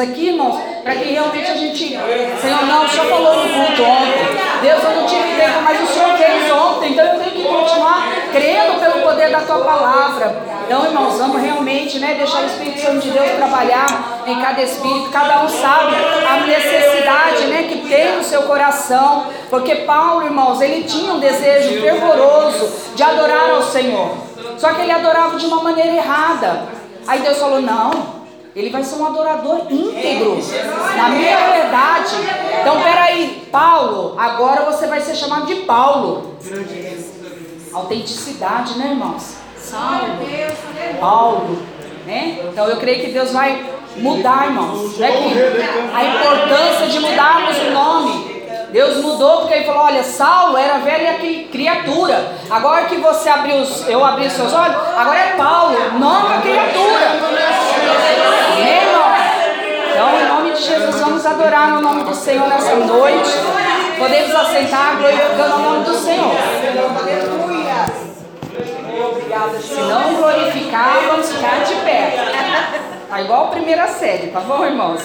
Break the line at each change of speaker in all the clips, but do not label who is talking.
aqui, irmãos, para que realmente a gente. Senhor, não, o Senhor falou no culto ontem. Deus, eu não tive tempo, mas o Senhor fez ontem. Então eu tenho que continuar crendo pelo poder da tua palavra. Então, irmãos, vamos realmente né, deixar o Espírito Santo de Deus trabalhar em cada espírito. Cada um sabe a necessidade né, que tem no seu coração. Porque Paulo, irmãos, ele tinha um desejo fervoroso de adorar ao Senhor. Só que ele adorava de uma maneira errada. Aí Deus falou: não, ele vai ser um adorador íntegro, na minha verdade. Então, peraí, Paulo, agora você vai ser chamado de Paulo. Autenticidade, né, irmãos? Saulo, Paulo, né? Então, eu creio que Deus vai mudar, irmãos. Né? A importância de mudarmos o nome. Deus mudou porque ele falou: olha, Saulo era velha criatura. Agora que você abriu, os, eu abri os seus olhos, agora é Paulo, nova criatura. Nome de Jesus, vamos adorar no nome do Senhor nessa noite. Podemos assentar glorificando o nome do Senhor. Se não glorificar, vamos ficar de pé. Tá igual a primeira série, tá bom, irmãos?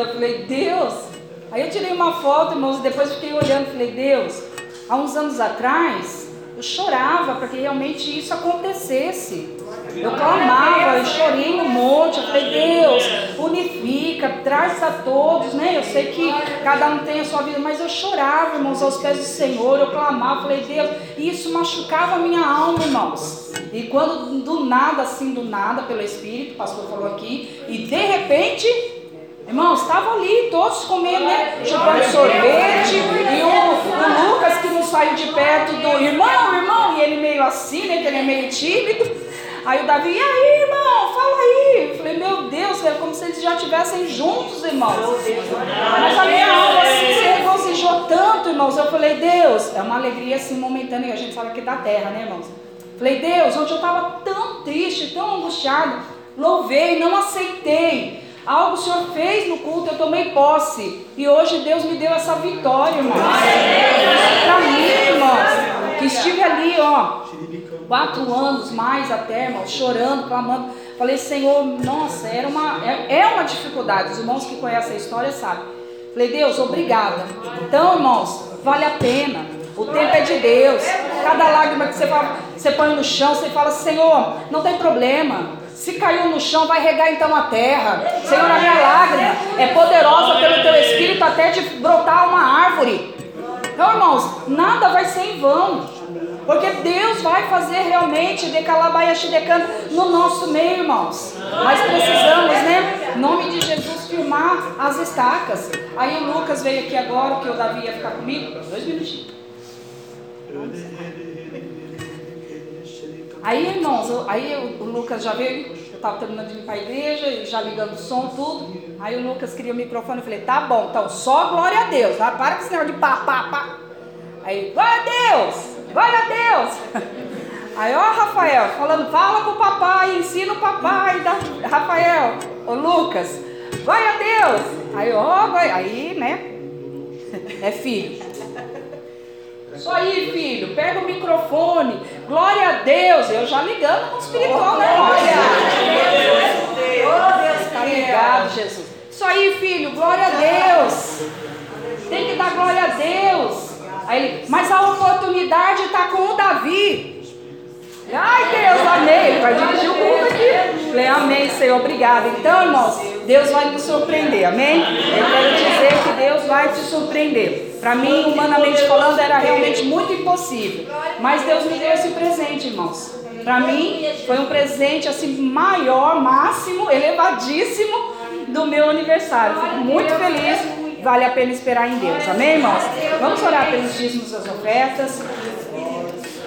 Fernanda. Eu falei, Deus. Aí eu tirei uma foto, irmãos, e depois fiquei olhando, falei, Deus, há uns anos atrás, eu chorava para que realmente isso acontecesse. Eu clamava, eu chorei no monte, eu falei, Deus, unifica, traz a todos, né? Eu sei que cada um tem a sua vida, mas eu chorava, irmãos, aos pés do Senhor, eu clamava, falei, Deus, e isso machucava a minha alma, irmãos. E quando do nada, assim, do nada, pelo Espírito, o pastor falou aqui, e de repente, Irmãos, estavam ali todos comendo, né? Chupando sorvete. E o, o, Lucas que não saiu de perto do irmão, irmão, e ele meio assim, né? Que ele é meio tímido. Aí o Davi, e aí, irmão, fala aí. Eu falei, meu Deus, é como se eles já estivessem juntos, irmãos. Mas a minha alma se regozijou tanto, irmãos. Eu falei, Deus, é uma alegria assim momentânea, a gente fala aqui da terra, né, irmãos? Falei, Deus, onde eu estava tão triste, tão angustiado, louvei, não aceitei. Algo o Senhor fez no culto, eu tomei posse. E hoje Deus me deu essa vitória, irmãos. Para mim, irmãos, que estive ali, ó, quatro anos mais até, irmãos, chorando, clamando. Falei, Senhor, nossa, era uma, é, é uma dificuldade. Os irmãos que conhecem a história sabem. Falei, Deus, obrigada. Então, irmãos, vale a pena. O tempo é de Deus. Cada lágrima que você, fala, você põe no chão, você fala, Senhor, não tem problema. Se caiu no chão, vai regar então a terra. Senhor, a minha lágrima é poderosa pelo teu espírito até de brotar uma árvore. Então, irmãos, nada vai ser em vão. Porque Deus vai fazer realmente decalabayaxidecando no nosso meio, irmãos. Mas precisamos, né? Em nome de Jesus, firmar as estacas. Aí o Lucas veio aqui agora, que o Davi ia ficar comigo. Dois minutinhos. Aí, irmãos, aí o Lucas já veio, eu estava terminando de limpar a igreja, já ligando o som, tudo. Aí o Lucas queria o microfone, eu falei, tá bom, então só glória a Deus, tá? para com esse negócio de pá, pá, pá. Aí, glória a Deus, glória a Deus. Aí, ó, Rafael, falando, fala com o papai, ensina o papai, da... Rafael, ô Lucas, glória a Deus. Aí, ó, aí, né? É filho. Isso aí, filho, pega o microfone. Glória a Deus. Eu já ligando com o espiritual, né? Glória. Oh, Deus, tá ligado, Jesus. Isso aí, filho, glória a Deus. Tem que dar glória a Deus. Aí ele, mas a oportunidade está com o Davi. Ai, Deus, amei. Vai dirigir o mundo aqui. Falei, amém, Senhor, obrigado. Então, irmãos, Deus vai nos surpreender, amém? Eu quero dizer que Deus vai te surpreender. Para mim, humanamente falando, era realmente muito impossível. Mas Deus me deu esse presente, irmãos. Para mim, foi um presente assim maior, máximo, elevadíssimo do meu aniversário. Fico muito feliz. Vale a pena esperar em Deus. Amém, irmãos? Vamos orar pelos dízimos das ofertas.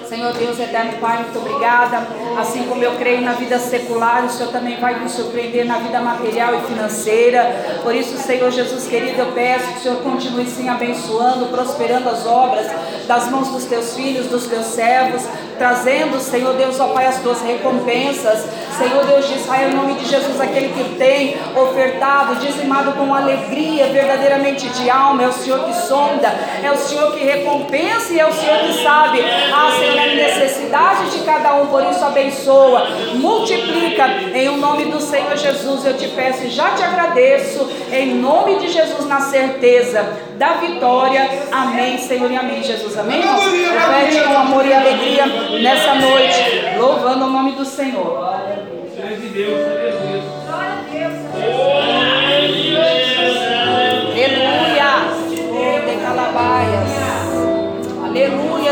Senhor Deus eterno Pai, muito obrigada. Assim como eu creio na vida secular, o Senhor também vai nos surpreender na vida material e financeira. Por isso, Senhor Jesus querido, eu peço que o Senhor continue sim abençoando, prosperando as obras das mãos dos teus filhos, dos teus servos, trazendo, Senhor Deus, ó Pai, as tuas recompensas. Senhor Deus de Israel, em nome de Jesus, aquele que tem ofertado, dizimado com alegria, verdadeiramente de alma, é o Senhor que sonda, é o Senhor que recompensa e é o Senhor que sabe. Ah, a necessidade de cada um, por isso abençoa, multiplica em o nome do Senhor Jesus. Eu te peço e já te agradeço, em nome de Jesus, na certeza da vitória. Amém, Senhor e amém, Jesus. Amém? Repete com amor e alegria nessa noite, louvando o nome do Senhor.
Glória a Deus.
Aleluia.
Aleluia. Aleluia.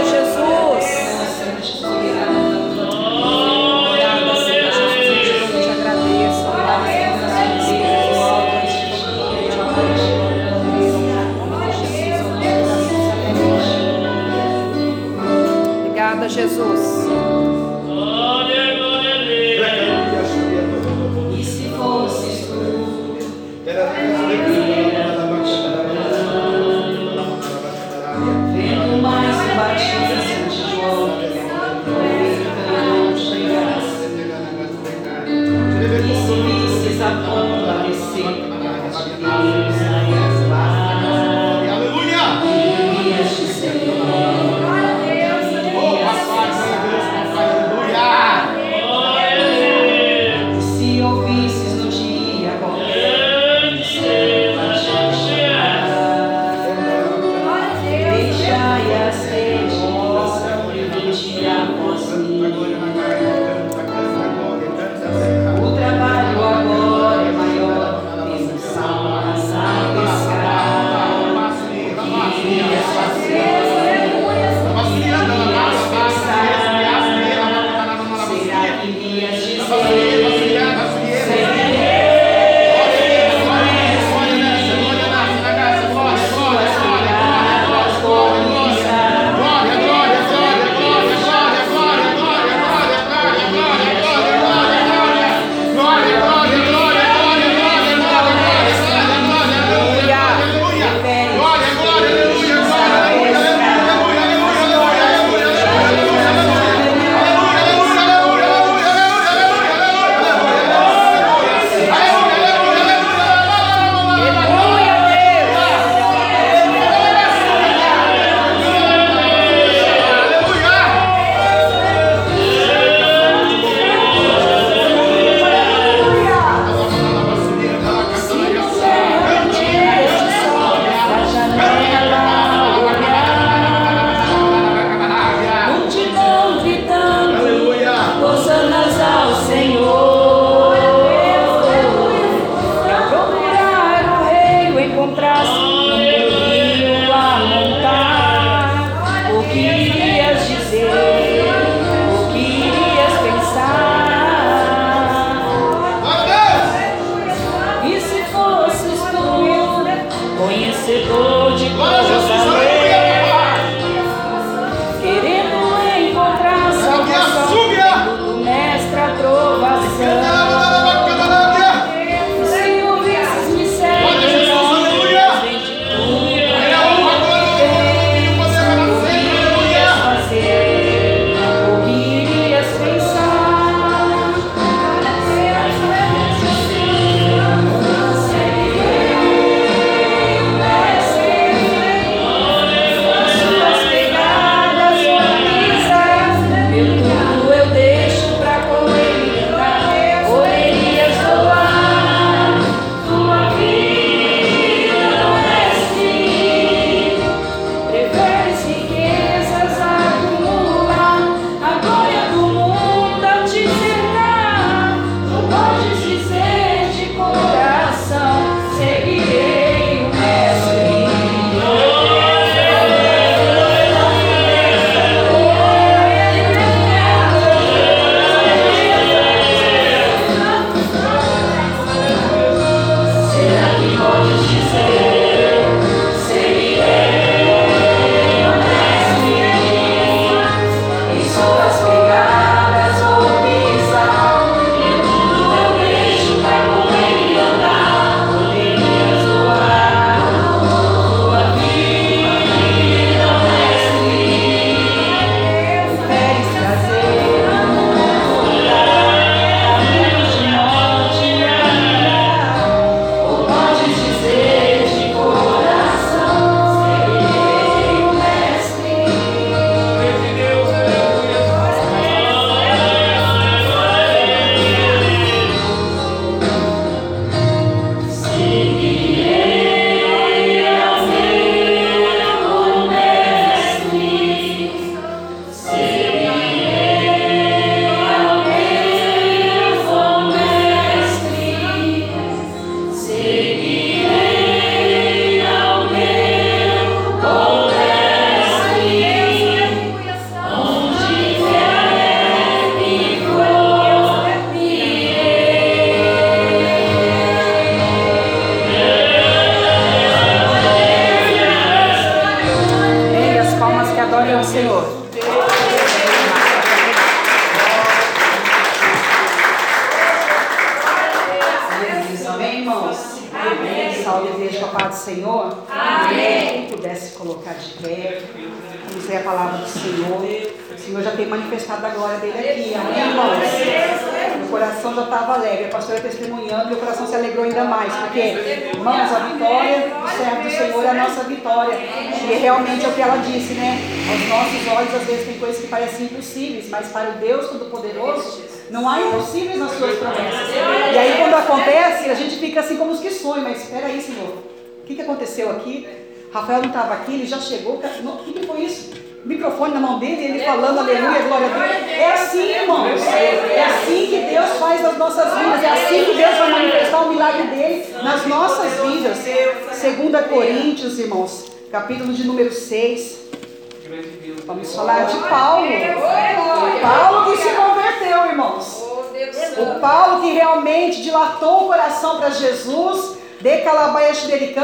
Jesus.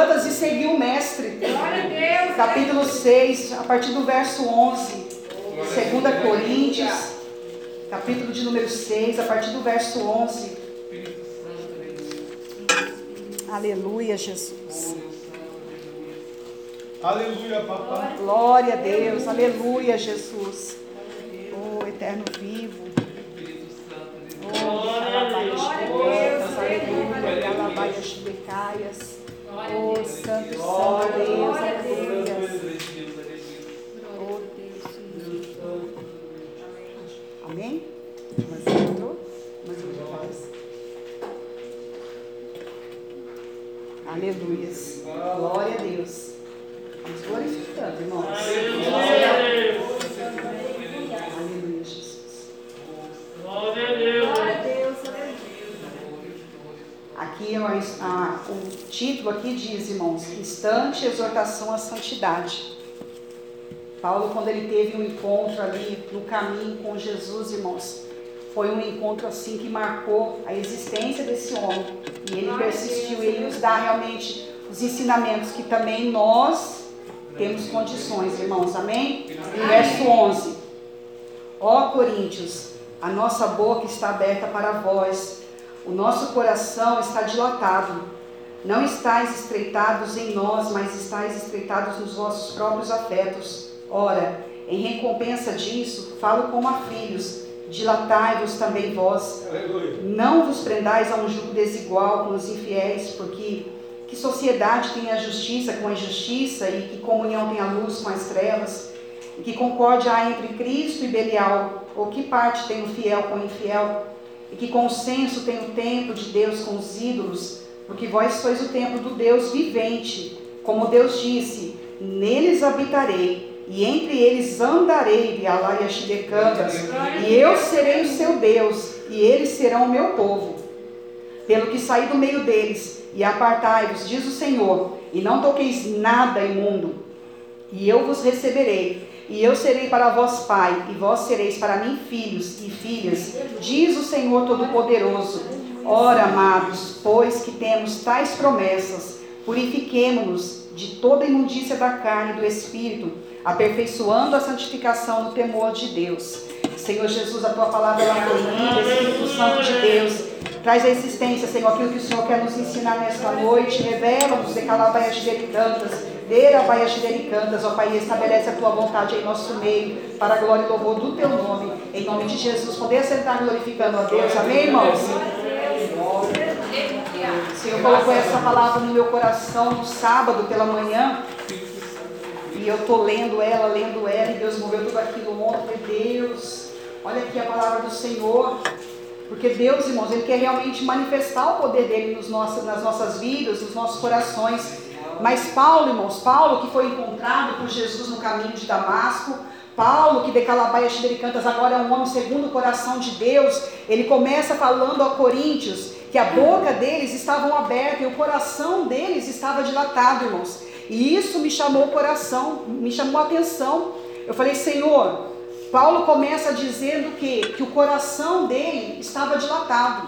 Delicadas e seguiu o mestre. Capítulo 6, a partir do verso 11. 2 Coríntios, capítulo de número 6, a partir do verso 11. Aleluia, Jesus.
Aleluia, papai.
Glória a Deus, aleluia, Jesus. Oh, eterno vivo. Oh, calabaias bebetas, aleluia, calabaias becaias. Oh, santo, santo Deus, aleluia. Oh, Deus. Amém? Mas entrou? Mas não faz. Aleluia. Glória a Deus. Vamos glorificando, irmãos. Aleluia, Jesus. Aqui a, o título aqui diz, irmãos, instante exortação à santidade. Paulo, quando ele teve um encontro ali no caminho com Jesus, irmãos, foi um encontro assim que marcou a existência desse homem. E ele persistiu, ele nos dá realmente os ensinamentos que também nós temos condições, irmãos, amém? Verso 11: Ó Coríntios, a nossa boca está aberta para vós, o nosso coração está dilatado. Não estáis estreitados em nós, mas estáis estreitados nos vossos próprios afetos. Ora, em recompensa disso, falo como a filhos, dilatai-vos também vós.
Aleluia.
Não vos prendais a um jugo desigual com os infiéis, porque que sociedade tem a justiça com a injustiça e que comunhão tem a luz com as trevas? E que concórdia há entre Cristo e Belial? Ou que parte tem o fiel com o infiel? E que consenso tem o templo de Deus com os ídolos? Porque vós sois o templo do Deus vivente. Como Deus disse, neles habitarei e entre eles andarei, e eu serei o seu Deus, e eles serão o meu povo. Pelo que saí do meio deles, e apartai-vos, diz o Senhor, e não toqueis nada imundo, e eu vos receberei, e eu serei para vós pai, e vós sereis para mim filhos e filhas, diz o Senhor Todo-Poderoso. Ora, amados, pois que temos tais promessas, purifiquemo-nos de toda imundícia da carne e do espírito, aperfeiçoando a santificação no temor de Deus. Senhor Jesus, a tua palavra é acolhida, Espírito Santo de Deus. Traz a existência, Senhor, aquilo que o Senhor quer nos ensinar nesta noite. Revela-nos de calabaias delicantas, derabaias delicantas, ó Pai, estabelece a tua vontade em nosso meio, para a glória e louvor do teu nome. Em nome de Jesus, poder sentar glorificando a Deus. Amém, irmãos? O Senhor colocou essa palavra no meu coração no sábado pela manhã. E eu estou lendo ela, lendo ela, e Deus moveu tudo aquilo ontem. Deus, olha aqui a palavra do Senhor. Porque Deus, irmãos, Ele quer realmente manifestar o poder dele nos nossos, nas nossas vidas, nos nossos corações. Mas Paulo, irmãos, Paulo que foi encontrado por Jesus no caminho de Damasco, Paulo, que de Calabaias Cantas agora é um homem segundo o coração de Deus, ele começa falando a Coríntios que a boca deles estava aberta e o coração deles estava dilatado, irmãos. E isso me chamou o coração, me chamou a atenção. Eu falei, Senhor, Paulo começa dizendo que, que o coração dele estava dilatado.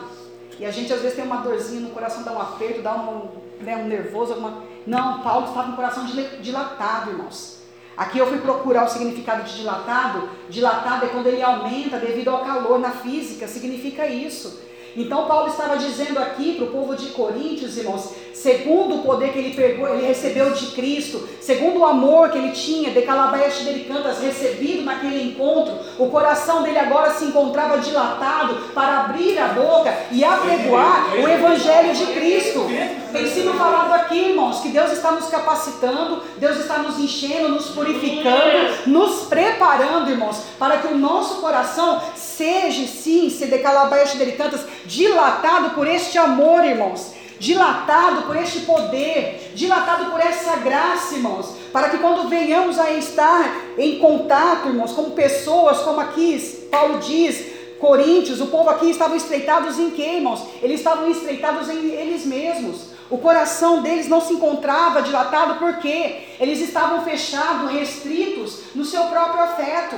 E a gente às vezes tem uma dorzinha no coração, dá um aperto, dá um, né, um nervoso. Alguma... Não, Paulo estava com o coração dilatado, irmãos. Aqui eu fui procurar o significado de dilatado. Dilatado é quando ele aumenta devido ao calor na física, significa isso. Então Paulo estava dizendo aqui para o povo de Coríntios, irmãos, segundo o poder que ele, pegou, ele recebeu de Cristo, segundo o amor que ele tinha, de Calabaias de Cantas, recebido naquele encontro, o coração dele agora se encontrava dilatado para abrir a boca e apregoar o Evangelho de Cristo. Tem sido falado aqui, irmãos, que Deus está nos capacitando, Deus está nos enchendo, nos purificando, nos preparando, irmãos, para que o nosso coração seja, sim, se de Calabaias de Cantas, dilatado por este amor, irmãos dilatado por este poder, dilatado por essa graça, irmãos, para que quando venhamos a estar em contato, irmãos, como pessoas, como aqui Paulo diz, Coríntios, o povo aqui estavam estreitados em quê, irmãos? Eles estavam estreitados em eles mesmos. O coração deles não se encontrava dilatado porque eles estavam fechados, restritos no seu próprio afeto,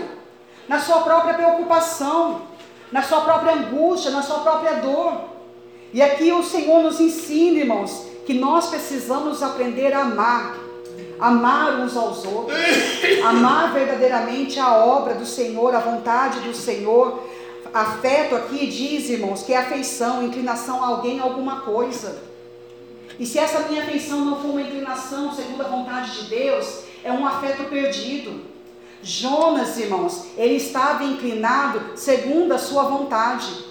na sua própria preocupação, na sua própria angústia, na sua própria dor. E aqui o Senhor nos ensina, irmãos, que nós precisamos aprender a amar, amar uns aos outros, amar verdadeiramente a obra do Senhor, a vontade do Senhor. Afeto aqui diz, irmãos, que é afeição, inclinação a alguém, a alguma coisa. E se essa minha afeição não for uma inclinação segundo a vontade de Deus, é um afeto perdido. Jonas, irmãos, ele estava inclinado segundo a sua vontade.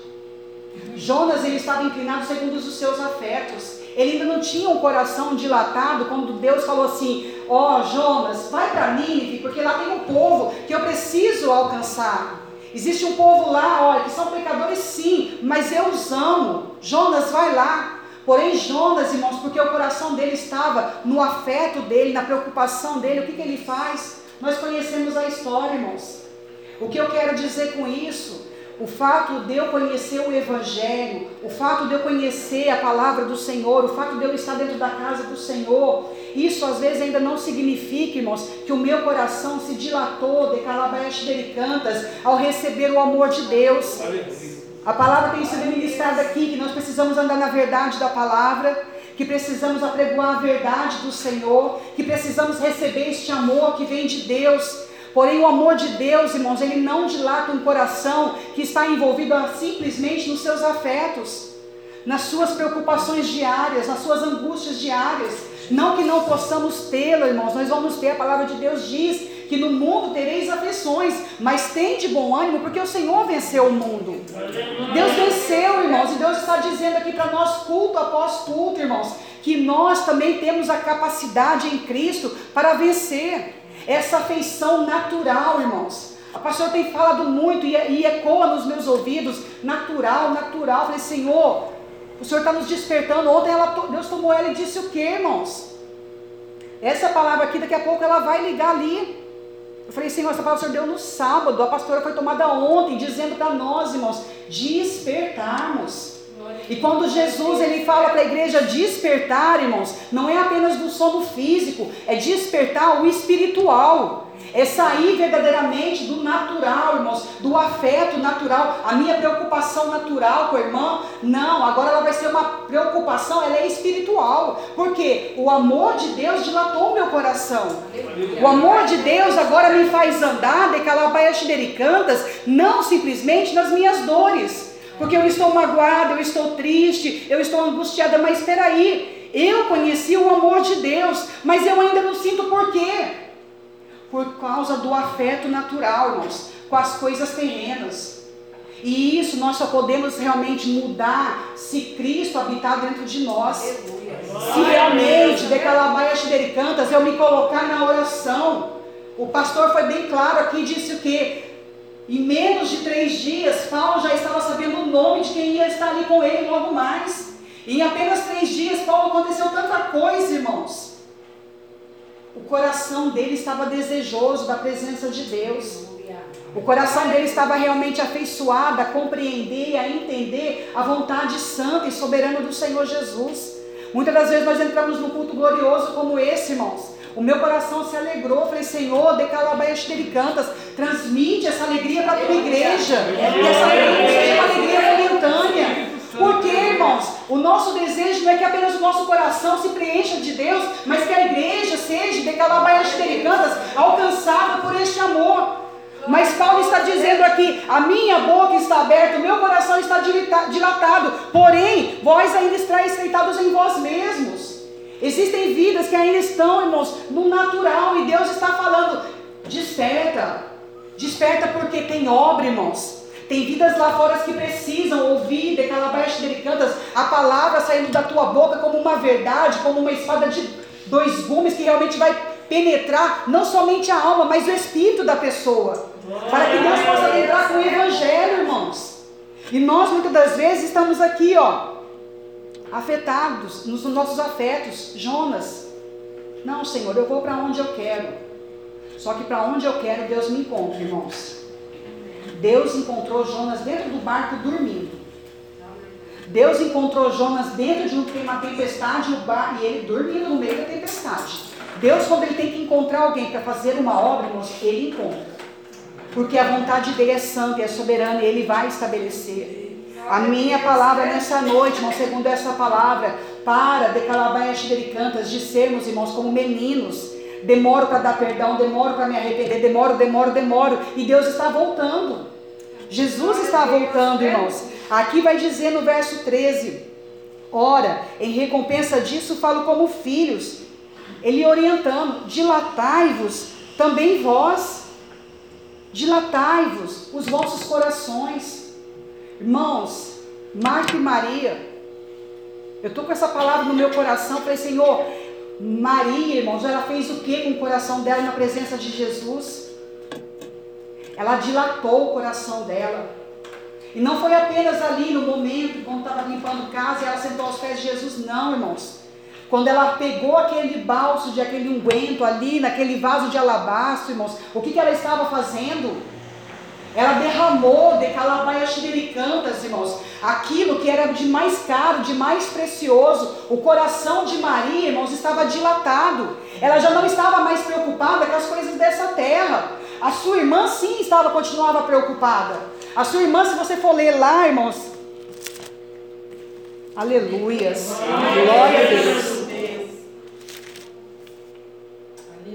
Jonas ele estava inclinado segundo os seus afetos. Ele ainda não tinha um coração dilatado quando Deus falou assim: Ó oh, Jonas, vai para Nínive, porque lá tem um povo que eu preciso alcançar. Existe um povo lá, olha, que são pecadores sim, mas eu os amo. Jonas, vai lá. Porém, Jonas, irmãos, porque o coração dele estava no afeto dele, na preocupação dele, o que, que ele faz? Nós conhecemos a história, irmãos. O que eu quero dizer com isso? O fato de eu conhecer o Evangelho, o fato de eu conhecer a palavra do Senhor, o fato de eu estar dentro da casa do Senhor, isso às vezes ainda não significa, irmãos, que o meu coração se dilatou de calabaias delicantas ao receber o amor de Deus. A palavra tem sido ministrada aqui, que nós precisamos andar na verdade da palavra, que precisamos apregoar a verdade do Senhor, que precisamos receber este amor que vem de Deus Porém, o amor de Deus, irmãos, ele não dilata um coração que está envolvido simplesmente nos seus afetos, nas suas preocupações diárias, nas suas angústias diárias. Não que não possamos tê-lo, irmãos, nós vamos ter, a palavra de Deus diz que no mundo tereis aflições, mas tem de bom ânimo, porque o Senhor venceu o mundo. Deus venceu, irmãos, e Deus está dizendo aqui para nós, culto após culto, irmãos, que nós também temos a capacidade em Cristo para vencer essa afeição natural, irmãos. A pastora tem falado muito e, e ecoa nos meus ouvidos, natural, natural. Falei, Senhor, o Senhor está nos despertando. Ontem ela, Deus tomou ela e disse o que, irmãos? Essa palavra aqui, daqui a pouco ela vai ligar ali. Eu falei, Senhor, essa palavra o Senhor deu no sábado. A pastora foi tomada ontem, dizendo para nós, irmãos, despertarmos. E quando Jesus ele fala para a igreja despertar, irmãos, não é apenas do sono físico, é despertar o espiritual. É sair verdadeiramente do natural, irmãos, do afeto natural, a minha preocupação natural com a irmã, não, agora ela vai ser uma preocupação, ela é espiritual, porque o amor de Deus dilatou o meu coração, o amor de Deus agora me faz andar de calabaias cantas, não simplesmente nas minhas dores, porque eu estou magoada, eu estou triste, eu estou angustiada, mas espera aí, eu conheci o amor de Deus, mas eu ainda não sinto por quê? Por causa do afeto natural, irmãos, com as coisas terrenas. E isso nós só podemos realmente mudar se Cristo habitar dentro de nós. Se realmente, de calabaias cantas, eu me colocar na oração. O pastor foi bem claro aqui, disse o que? Em menos de três dias, Paulo já estava sabendo o nome de quem ia estar ali com ele logo mais. E em apenas três dias, Paulo aconteceu tanta coisa, irmãos. O coração dele estava desejoso da presença de Deus. O coração dele estava realmente afeiçoado a compreender, a entender a vontade santa e soberana do Senhor Jesus. Muitas das vezes nós entramos num culto glorioso como esse, irmãos. O meu coração se alegrou. Falei, Senhor, de calabaias cantas, transmite essa alegria para a tua igreja. Que essa alegria seja uma alegria momentânea. Porque, irmãos, o nosso desejo não é que apenas o nosso coração se preencha de Deus, mas que a igreja seja de calabaias cantas, alcançada por este amor. Mas Paulo está dizendo aqui: a minha boca está aberta, o meu coração está dilatado, porém, vós ainda estáis estreitados em vós mesmos. Existem vidas que ainda estão, irmãos, no natural e Deus está falando: desperta, desperta porque tem obra, irmãos. Tem vidas lá fora que precisam ouvir de calabash delicantas a palavra saindo da tua boca como uma verdade, como uma espada de dois gumes que realmente vai penetrar não somente a alma, mas o espírito da pessoa. Para que Deus possa entrar com o evangelho, irmãos. E nós muitas das vezes estamos aqui, ó, afetados nos nossos afetos. Jonas, não, Senhor, eu vou para onde eu quero. Só que para onde eu quero, Deus me encontra, irmãos. Deus encontrou Jonas dentro do barco dormindo. Deus encontrou Jonas dentro de uma tempestade e ele dormindo no meio da tempestade. Deus, quando ele tem que encontrar alguém para fazer uma obra, irmãos, ele encontra. Porque a vontade dele é santa é soberana e ele vai estabelecer. A minha palavra nessa noite, irmão, segundo essa palavra, para de calabaias cantas, de sermos, irmãos, como meninos. Demoro para dar perdão, demoro para me arrepender, demoro, demoro, demoro. E Deus está voltando. Jesus está voltando, irmãos. Aqui vai dizer no verso 13: Ora, em recompensa disso, falo como filhos. Ele orientando: dilatai-vos também vós, dilatai-vos os vossos corações. Irmãos, Marta e Maria, eu estou com essa palavra no meu coração, falei, Senhor, Maria, irmãos, ela fez o que com o coração dela na presença de Jesus? Ela dilatou o coração dela. E não foi apenas ali no momento, quando estava limpando casa e ela sentou aos pés de Jesus, não, irmãos. Quando ela pegou aquele balso de aquele unguento ali, naquele vaso de alabastro, irmãos, o que, que ela estava fazendo? Ela derramou de calabaias irmãos, aquilo que era de mais caro, de mais precioso. O coração de Maria, irmãos, estava dilatado. Ela já não estava mais preocupada com as coisas dessa terra. A sua irmã, sim, estava, continuava preocupada. A sua irmã, se você for ler lá, irmãos, aleluias, glória a Deus.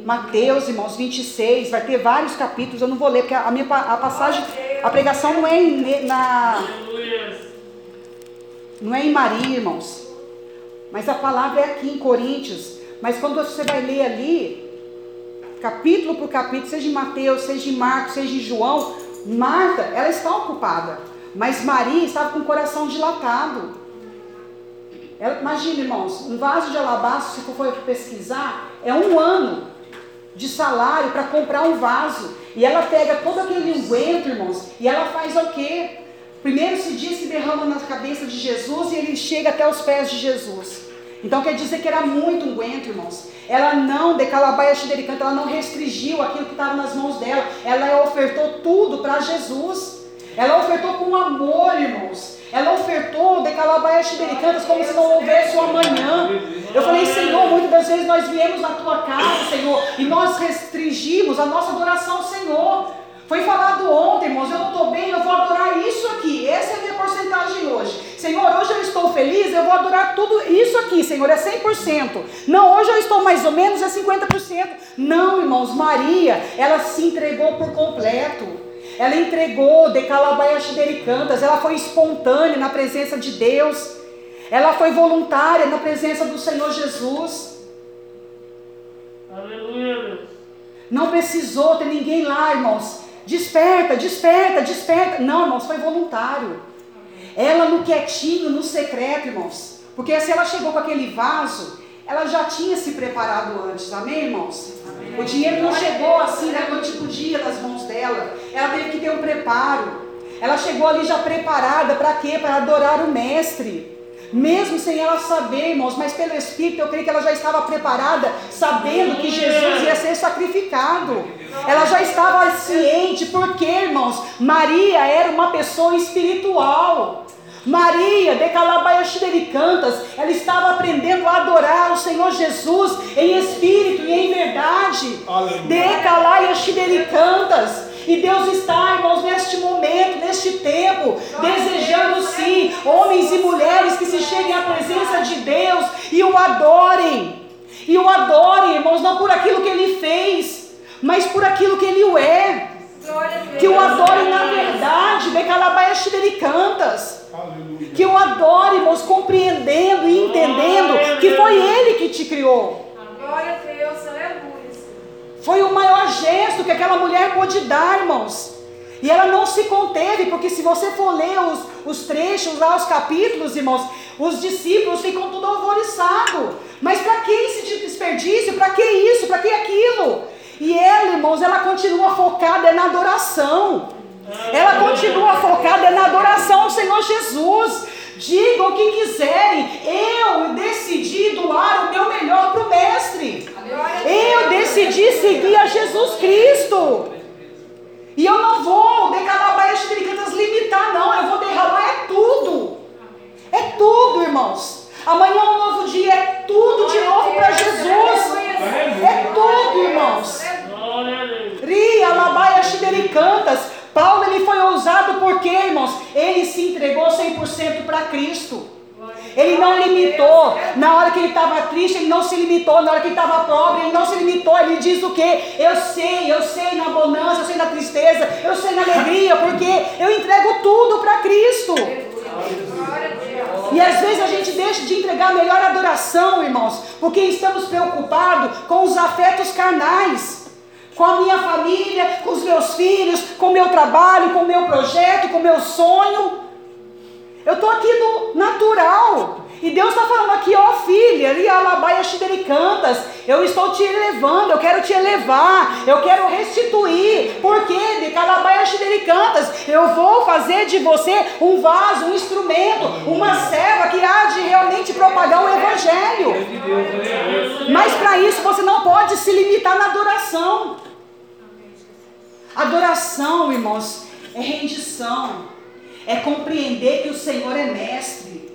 Mateus, irmãos, 26, vai ter vários capítulos, eu não vou ler, porque a minha a passagem, a pregação não é em, na. Não é em Maria, irmãos. Mas a palavra é aqui em Coríntios. Mas quando você vai ler ali, capítulo por capítulo, seja em Mateus, seja em Marcos, seja em João, Marta, ela está ocupada. Mas Maria estava com o coração dilatado. Imagina, irmãos, um vaso de alabastro, se for pesquisar, é um ano de salário para comprar um vaso. E ela pega todo aquele unguento, irmãos, e ela faz o quê? Primeiro se diz que derrama na cabeça de Jesus e ele chega até os pés de Jesus. Então quer dizer que era muito unguento, irmãos. Ela não, de calabaia xericanta, ela não restringiu aquilo que estava nas mãos dela. Ela ofertou tudo para Jesus. Ela ofertou com amor, irmãos. Ela ofertou de calabaias xibericanas como se não houvesse o amanhã. Eu falei, Senhor, muitas das vezes nós viemos na tua casa, Senhor, e nós restringimos a nossa adoração Senhor. Foi falado ontem, irmãos, eu não estou bem, eu vou adorar isso aqui. Essa é a minha porcentagem hoje. Senhor, hoje eu estou feliz, eu vou adorar tudo isso aqui, Senhor, é 100%. Não, hoje eu estou mais ou menos, é 50%. Não, irmãos, Maria, ela se entregou por completo. Ela entregou de calabaias cantas, ela foi espontânea na presença de Deus. Ela foi voluntária na presença do Senhor Jesus.
Aleluia.
Não precisou ter ninguém lá, irmãos. Desperta, desperta, desperta. Não, irmãos, foi voluntário. Ela no quietinho, no secreto, irmãos. Porque se ela chegou com aquele vaso, ela já tinha se preparado antes, amém, irmãos? Amém. O dinheiro não chegou assim da noite para dia nas mãos dela. Ela teve que ter um preparo. Ela chegou ali já preparada para quê? Para adorar o Mestre. Mesmo sem ela saber, irmãos, mas pelo Espírito eu creio que ela já estava preparada, sabendo que Jesus ia ser sacrificado. Ela já estava ciente, porque, irmãos, Maria era uma pessoa espiritual. Maria de Calabaiaxidericantas, ela estava aprendendo a adorar o Senhor Jesus em espírito e em verdade. De Calabaiaxidericantas. E Deus está, irmãos, neste momento, neste tempo, desejando sim homens e mulheres que se cheguem à presença de Deus e o adorem. E o adorem, irmãos, não por aquilo que ele fez, mas por aquilo que ele é. Que o adorem na verdade, de Calabaiaxidericantas. Que eu adore, irmãos, compreendendo e entendendo que foi Ele que te criou.
Glória a Deus, aleluia.
Foi o maior gesto que aquela mulher pôde dar, irmãos. E ela não se conteve, porque se você for ler os, os trechos lá, os capítulos, irmãos, os discípulos ficam tudo alvoriçados. Mas para que esse desperdício? Para que isso? Para que aquilo? E ela, irmãos, ela continua focada na adoração. Ela continua focada na adoração ao Senhor Jesus. Digam o que quiserem, eu decidi doar o meu melhor para o Mestre. Eu decidi seguir a Jesus Cristo. E eu não vou decalabar as limitar, não. Eu vou derramar é tudo. É tudo, irmãos. Amanhã é um novo dia, é tudo de novo para Jesus. É tudo, irmãos. Ria, labaia, xidericantas. Paulo ele foi ousado porque, irmãos, ele se entregou 100% para Cristo. Ele não limitou. Na hora que ele estava triste, ele não se limitou. Na hora que ele estava pobre, ele não se limitou. Ele diz o quê? Eu sei, eu sei na bonança, eu sei na tristeza, eu sei na alegria, porque eu entrego tudo para Cristo. E às vezes a gente deixa de entregar a melhor adoração, irmãos, porque estamos preocupados com os afetos carnais com a minha família, com os meus filhos, com o meu trabalho, com o meu projeto, com o meu sonho. Eu estou aqui no natural. E Deus está falando aqui, ó filha, ali alabaia cantas. Eu estou te elevando, eu quero te elevar, eu quero restituir. Por quê? De calabaia cantas. Eu vou fazer de você um vaso, um instrumento, uma serva que há de realmente propagar o evangelho. Mas para isso você não pode se limitar na adoração. Adoração, irmãos, é rendição, é compreender que o Senhor é mestre.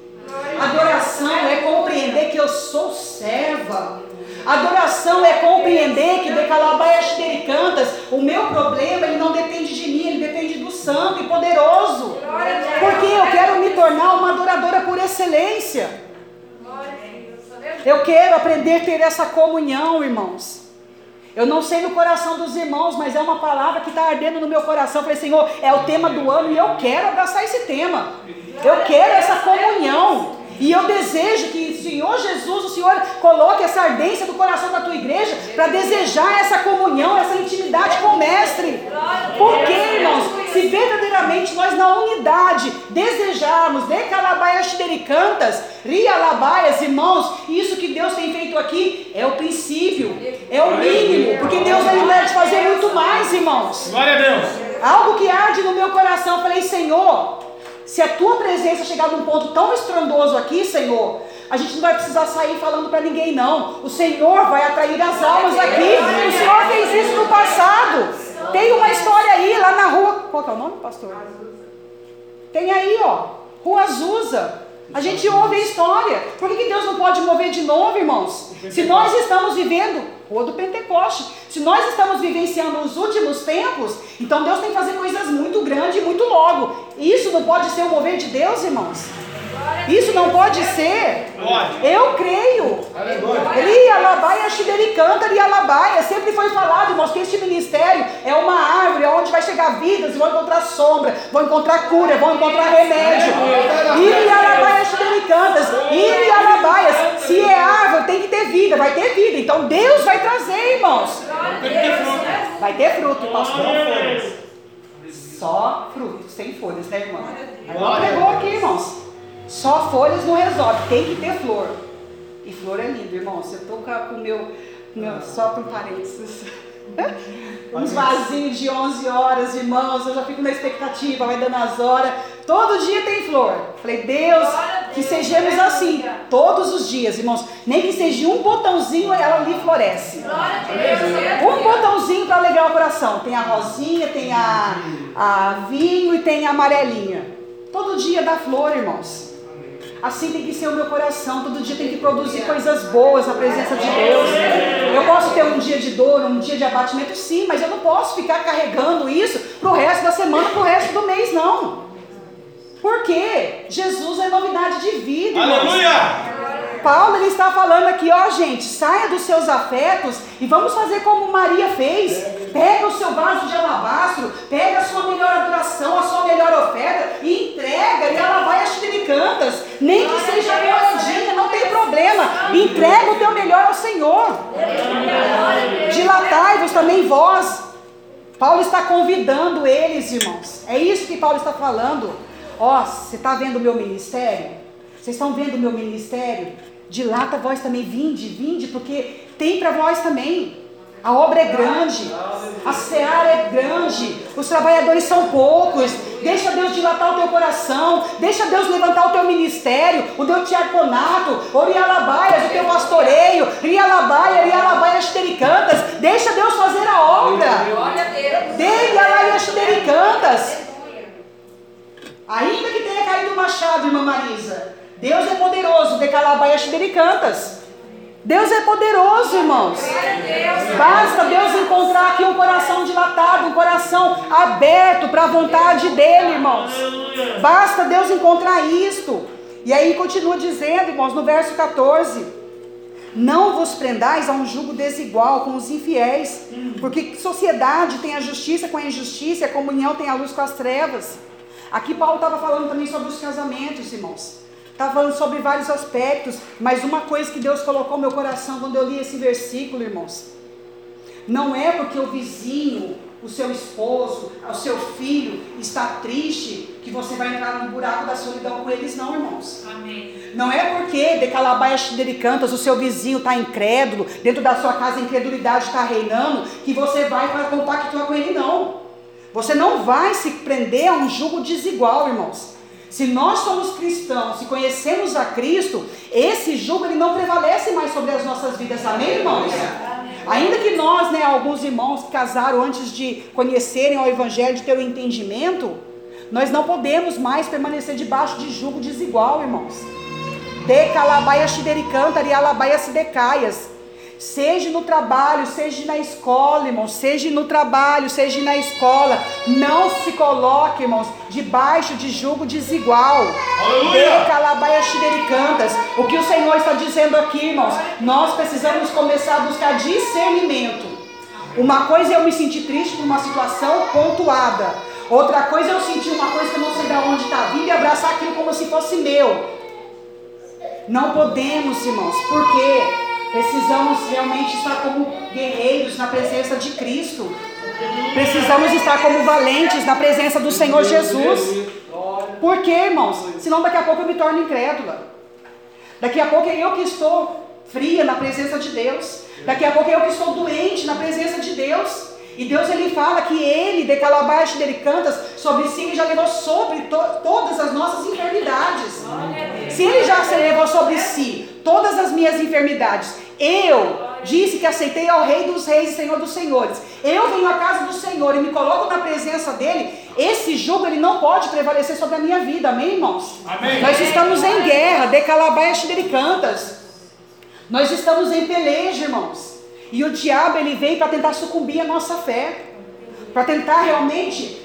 Adoração é compreender que eu sou serva. Adoração é compreender que de calabaias cantas, o meu problema ele não depende de mim, ele depende do santo e poderoso. Porque eu quero me tornar uma adoradora por excelência. Eu quero aprender a ter essa comunhão, irmãos. Eu não sei no coração dos irmãos, mas é uma palavra que está ardendo no meu coração. Eu falei, Senhor, é o tema do ano e eu quero abraçar esse tema. Eu quero essa comunhão. E eu desejo que o Senhor Jesus, o Senhor coloque essa ardência do coração da tua igreja para desejar essa comunhão, essa intimidade com o Mestre. Porque, irmãos, se verdadeiramente nós na unidade desejarmos de calabaias xidericantas, rialabaias, irmãos, isso que Deus tem feito aqui é o princípio, é o mínimo, porque Deus vai de fazer muito mais, irmãos.
Glória a Deus.
Algo que arde no meu coração, eu falei, Senhor, se a tua presença chegar num ponto tão estrondoso aqui, Senhor, a gente não vai precisar sair falando para ninguém, não. O Senhor vai atrair as almas aqui. O Senhor fez isso no passado. Tem uma história aí, lá na rua. Qual é o nome, pastor? Tem aí, ó. Rua Azusa. A gente ouve a história. Por que, que Deus não pode mover de novo, irmãos? Se nós estamos vivendo, Rua do Pentecoste, se nós estamos vivenciando os últimos tempos, então Deus tem que fazer coisas muito grandes e muito logo. Isso não pode ser o mover de Deus, irmãos? Isso não pode ser. Eu creio. Lia Labaia Xidericanta, Lia Labaia. Sempre foi falado, irmãos, que este ministério é uma árvore onde vai chegar vidas, vão encontrar sombra, vão encontrar cura, vão encontrar remédio. Lia Labaia Xidericantas, Lia Labaias. Se é árvore, tem que ter vida, vai ter vida. Então Deus vai trazer, irmãos. Vai ter fruto, pastor. Só fruto, sem folhas, né, irmão? Ela pegou aqui, irmãos. Só folhas não resolve, tem que ter flor. E flor é lindo, irmãos. Eu estou com o meu, meu só por parênteses. Uns vasinhos de 11 horas, irmãos. Eu já fico na expectativa, vai dando as horas. Todo dia tem flor. Falei, Deus, que sejamos assim, todos os dias, irmãos. Nem que seja um botãozinho, ela ali floresce. Um botãozinho para alegrar o coração. Tem a rosinha, tem a, a vinho e tem a amarelinha. Todo dia dá flor, irmãos. Assim tem que ser o meu coração. Todo dia tem que produzir coisas boas na presença de Deus. Eu posso ter um dia de dor, um dia de abatimento, sim, mas eu não posso ficar carregando isso para o resto da semana, para o resto do mês, não. Porque Jesus é novidade de vida.
Aleluia!
Paulo ele está falando aqui, ó gente, saia dos seus afetos e vamos fazer como Maria fez. Pega o seu vaso de alabastro, pega a sua melhor adoração, a sua melhor oferta e entrega e ela vai às cantas. Nem que seja moedinha, não tem problema. Entrega o teu melhor ao Senhor. Dilatai-vos também vós. Paulo está convidando eles, irmãos. É isso que Paulo está falando. Ó, você está vendo o meu ministério? Vocês estão vendo o meu ministério? Dilata vós também, vinde, vinde, porque tem para vós também. A obra é grande, a seara é grande, os trabalhadores são poucos. Deixa Deus dilatar o teu coração, deixa Deus levantar o teu ministério, o teu diaconato, o rialabaias, o teu pastoreio, rialabaia, rialabaia xericantas. Deixa Deus fazer a obra. Dei alaia xericantas. Ainda que tenha caído o machado, irmã Marisa, Deus é poderoso, decalabaia xericantas. Deus é poderoso, irmãos. Basta Deus encontrar aqui um coração dilatado, um coração aberto para a vontade dele, irmãos. Basta Deus encontrar isto. E aí continua dizendo, irmãos, no verso 14: Não vos prendais a um jugo desigual com os infiéis, porque sociedade tem a justiça com a injustiça, a comunhão tem a luz com as trevas. Aqui Paulo estava falando também sobre os casamentos, irmãos. Está falando sobre vários aspectos, mas uma coisa que Deus colocou no meu coração quando eu li esse versículo, irmãos. Não é porque o vizinho, o seu esposo, o seu filho está triste que você vai entrar no buraco da solidão com eles, não, irmãos.
Amém.
Não é porque de Calabaias dele cantas, o seu vizinho está incrédulo, dentro da sua casa a incredulidade está reinando, que você vai para compactuar com ele, não. Você não vai se prender a um jugo desigual, irmãos. Se nós somos cristãos, se conhecemos a Cristo, esse jugo ele não prevalece mais sobre as nossas vidas, amém, irmãos? Ainda que nós, né, alguns irmãos que casaram antes de conhecerem o Evangelho, de ter o entendimento, nós não podemos mais permanecer debaixo de jugo desigual, irmãos. De calabaia xidericanta, rialabaia sidecaias. Seja no trabalho, seja na escola, irmãos. Seja no trabalho, seja na escola. Não se coloque, irmãos, debaixo de jugo desigual. Xidericantas. O que o Senhor está dizendo aqui, irmãos? Nós precisamos começar a buscar discernimento. Uma coisa é eu me sentir triste por uma situação pontuada. Outra coisa é eu sentir uma coisa que eu não sei de onde está vindo e abraçar aquilo como se fosse meu. Não podemos, irmãos, porque Precisamos realmente estar como guerreiros na presença de Cristo. Precisamos estar como valentes na presença do Senhor Jesus. Por quê, irmãos? Senão daqui a pouco eu me torno incrédula. Daqui a pouco é eu que estou fria na presença de Deus. Daqui a pouco é eu que estou doente na presença de Deus. E Deus ele fala que ele, de calabaixo dele cantas, sobre si ele já levou sobre to todas as nossas enfermidades. Se ele já se levou sobre si todas as minhas enfermidades, eu disse que aceitei ao Rei dos Reis e Senhor dos Senhores. Eu venho à casa do Senhor e me coloco na presença dele. Esse jugo ele não pode prevalecer sobre a minha vida, amém, irmãos?
Amém.
Nós estamos em guerra, de calabaixo dele cantas. Nós estamos em peleja, irmãos. E o diabo ele vem para tentar sucumbir a nossa fé, para tentar realmente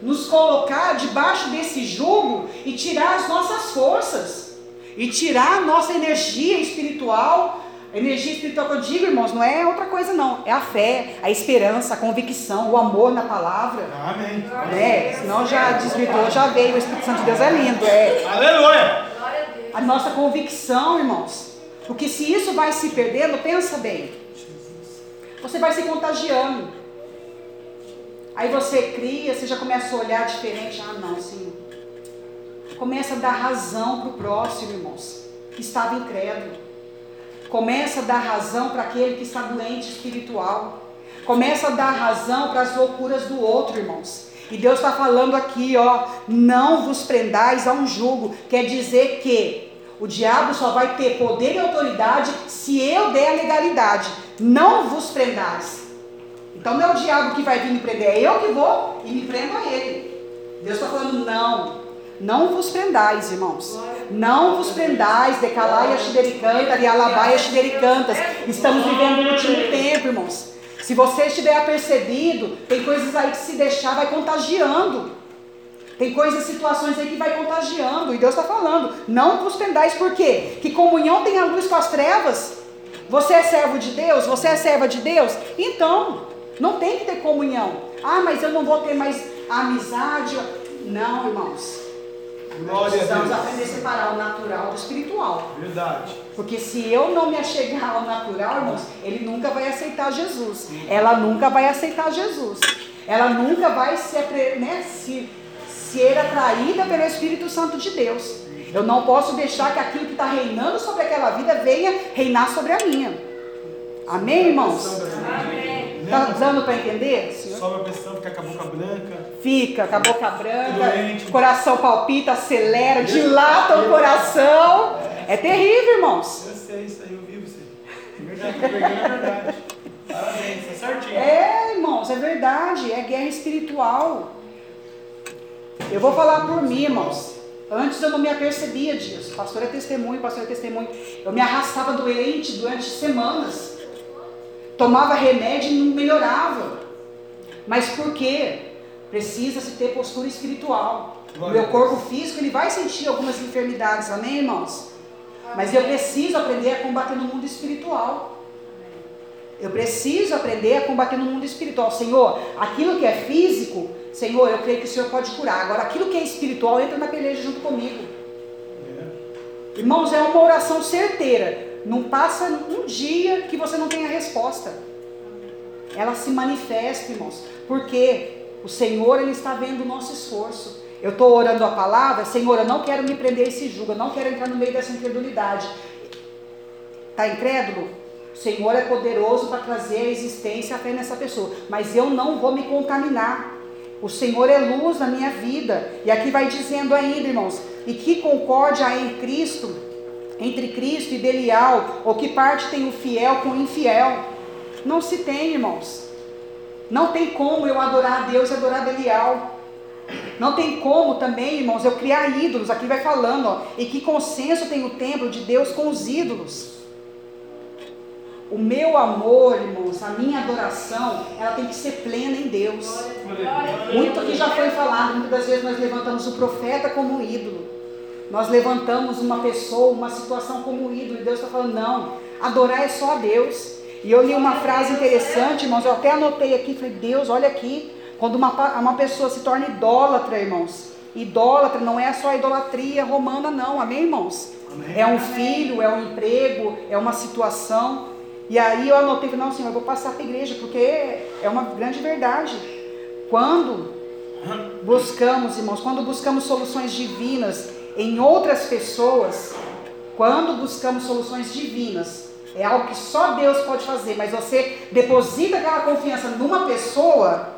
nos colocar debaixo desse jugo e tirar as nossas forças, e tirar a nossa energia espiritual. Energia espiritual que eu digo, irmãos, não é outra coisa, não. É a fé, a esperança, a convicção, o amor na palavra.
Amém.
É, senão já desvirtuou, já veio. O Espírito Santo de Deus é lindo. É
Aleluia.
a nossa convicção, irmãos. Porque se isso vai se perdendo, pensa bem. Você vai se contagiando. Aí você cria, você já começa a olhar diferente. Ah, não, Senhor. Começa a dar razão para o próximo, irmãos, que estava incrédulo. Começa a dar razão para aquele que está doente espiritual. Começa a dar razão para as loucuras do outro, irmãos. E Deus está falando aqui, ó, não vos prendais a um jugo. Quer dizer que o diabo só vai ter poder e autoridade se eu der a legalidade. Não vos prendais. Então não é o diabo que vai vir me prender, é eu que vou e me prendo a ele. Deus está falando, não. Não vos prendais, irmãos. Não vos prendais, decalai a xidericanta, rialabai a xidericantas. Estamos vivendo o último tempo, irmãos. Se você estiver apercebido, tem coisas aí que se deixar vai contagiando. Tem coisas, situações aí que vai contagiando. E Deus está falando, não vos prendais, por quê? Que comunhão tem a luz com as trevas. Você é servo de Deus? Você é serva de Deus? Então, não tem que ter comunhão. Ah, mas eu não vou ter mais amizade. Não, irmãos.
Glória a
Precisamos
Deus.
aprender a separar o natural do espiritual.
Verdade.
Porque se eu não me achegar ao natural, irmãos, ele nunca vai aceitar Jesus. Ela nunca vai aceitar Jesus. Ela nunca vai se, né, se, ser atraída pelo Espírito Santo de Deus. Eu não posso deixar que aquilo que está reinando sobre aquela vida venha reinar sobre a minha. Amém, irmãos? Está dando para entender? senhor?
Sobe a pressão, fica com a boca branca.
Fica com a boca branca,
Doente.
coração palpita, acelera, dilata o coração. É terrível, irmãos.
Eu sei isso aí, eu vi você. Verdade, tô pegando a verdade. Parabéns, tá certinho.
É, irmãos, é verdade, é guerra espiritual. Eu vou falar por mim, irmãos. Antes eu não me apercebia disso. Pastor é testemunho, pastor é testemunho. Eu me arrastava doente durante semanas. Tomava remédio e não melhorava. Mas por quê? Precisa-se ter postura espiritual. O meu corpo físico ele vai sentir algumas enfermidades, amém, irmãos? Mas eu preciso aprender a combater no mundo espiritual. Eu preciso aprender a combater no mundo espiritual. Senhor, aquilo que é físico, Senhor, eu creio que o Senhor pode curar. Agora, aquilo que é espiritual, entra na peleja junto comigo. Irmãos, é uma oração certeira. Não passa um dia que você não tenha resposta. Ela se manifesta, irmãos. Porque o Senhor, Ele está vendo o nosso esforço. Eu estou orando a palavra, Senhor, eu não quero me prender esse julgo, eu não quero entrar no meio dessa incredulidade. Está incrédulo? O Senhor é poderoso para trazer a existência a fé nessa pessoa. Mas eu não vou me contaminar. O Senhor é luz na minha vida. E aqui vai dizendo ainda, irmãos, e que concórdia há em Cristo, entre Cristo e Belial, ou que parte tem o fiel com o infiel? Não se tem, irmãos. Não tem como eu adorar a Deus e adorar Belial. Não tem como também, irmãos, eu criar ídolos. Aqui vai falando, ó, e que consenso tem o templo de Deus com os ídolos. O meu amor, irmãos, a minha adoração, ela tem que ser plena em Deus. Muito que já foi falado, muitas das vezes nós levantamos o profeta como um ídolo. Nós levantamos uma pessoa, uma situação como um ídolo, e Deus está falando, não, adorar é só a Deus. E eu li uma frase interessante, irmãos, eu até anotei aqui, falei, Deus, olha aqui, quando uma, uma pessoa se torna idólatra, irmãos, idólatra não é só a idolatria romana, não, amém, irmãos? É um filho, é um emprego, é uma situação. E aí eu anotei, falei, não, Senhor, eu vou passar para a igreja, porque é uma grande verdade. Quando buscamos, irmãos, quando buscamos soluções divinas em outras pessoas, quando buscamos soluções divinas, é algo que só Deus pode fazer, mas você deposita aquela confiança numa pessoa,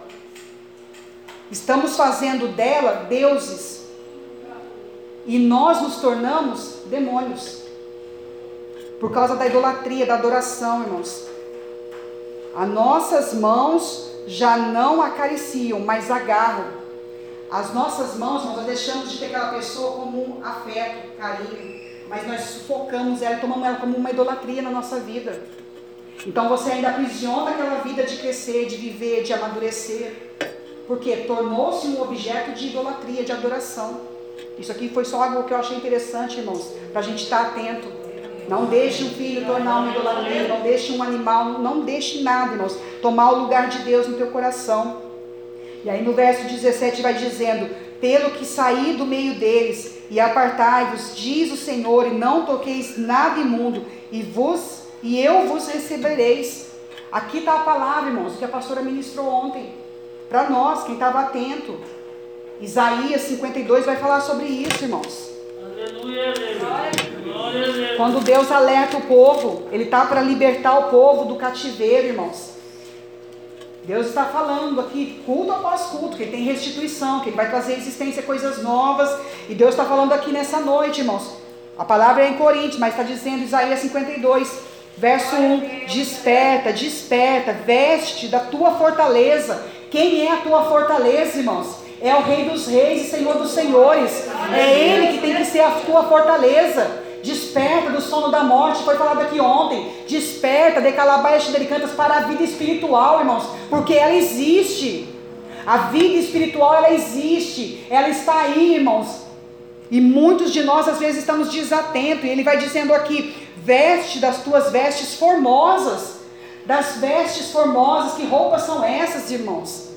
estamos fazendo dela deuses. E nós nos tornamos demônios. Por causa da idolatria, da adoração, irmãos. As nossas mãos já não acariciam, mas agarram. As nossas mãos, nós deixamos de ter aquela pessoa como um afeto, carinho, mas nós sufocamos ela e tomamos ela como uma idolatria na nossa vida. Então você ainda aprisiona aquela vida de crescer, de viver, de amadurecer, porque tornou-se um objeto de idolatria, de adoração. Isso aqui foi só algo que eu achei interessante, irmãos, para a gente estar atento. Não deixe um filho tornar uma idolatria, não deixe um animal, não deixe nada, irmãos, tomar o lugar de Deus no teu coração. E aí no verso 17 vai dizendo: Pelo que saí do meio deles e apartai-vos, diz o Senhor, e não toqueis nada imundo, e vos e eu vos recebereis. Aqui está a palavra, irmãos, que a pastora ministrou ontem. Para nós, quem estava atento. Isaías 52 vai falar sobre isso, irmãos. Quando Deus alerta o povo, Ele está para libertar o povo do cativeiro, irmãos. Deus está falando aqui, culto após culto, que Ele tem restituição, que Ele vai trazer existência coisas novas. E Deus está falando aqui nessa noite, irmãos. A palavra é em Coríntios, mas está dizendo Isaías 52, verso 1: Desperta, desperta, veste da tua fortaleza. Quem é a tua fortaleza, irmãos? É o Rei dos Reis e Senhor dos Senhores. É Ele que tem que ser a tua fortaleza. Desperta do sono da morte, foi falado aqui ontem. Desperta de calabaias delicantas para a vida espiritual, irmãos, porque ela existe. A vida espiritual ela existe, ela está aí, irmãos. E muitos de nós às vezes estamos desatentos. E ele vai dizendo aqui: veste das tuas vestes formosas. Das vestes formosas, que roupas são essas, irmãos?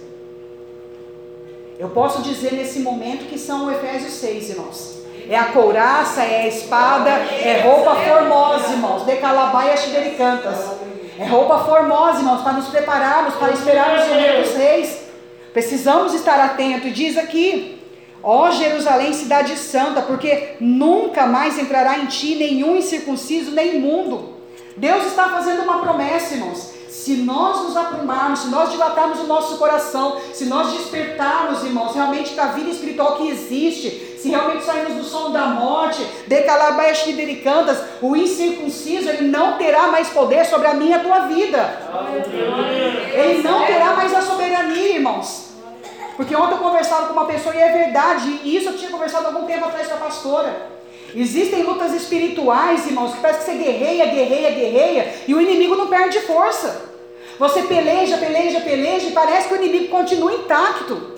Eu posso dizer nesse momento que são o Efésios 6, irmãos. É a couraça, é a espada, é roupa formosa, irmãos. De calabaia cantas. É roupa formosa, irmãos, para nos prepararmos, para esperarmos o rei dos reis. Precisamos estar atentos. Diz aqui, ó Jerusalém, cidade santa, porque nunca mais entrará em ti nenhum incircunciso nem imundo. Deus está fazendo uma promessa, irmãos. Se nós nos aprumarmos, se nós dilatarmos o nosso coração, se nós despertarmos, irmãos, realmente para a vida espiritual que existe, se realmente sairmos do sono da morte, de calabaias cantas, o incircunciso, ele não terá mais poder sobre a minha e a tua vida. Ele não terá mais a soberania, irmãos. Porque ontem eu conversava com uma pessoa e é verdade, e isso eu tinha conversado algum tempo atrás com a pastora. Existem lutas espirituais, irmãos, que parece que você guerreia, guerreia, guerreia, e o inimigo não perde força. Você peleja, peleja, peleja e parece que o inimigo continua intacto.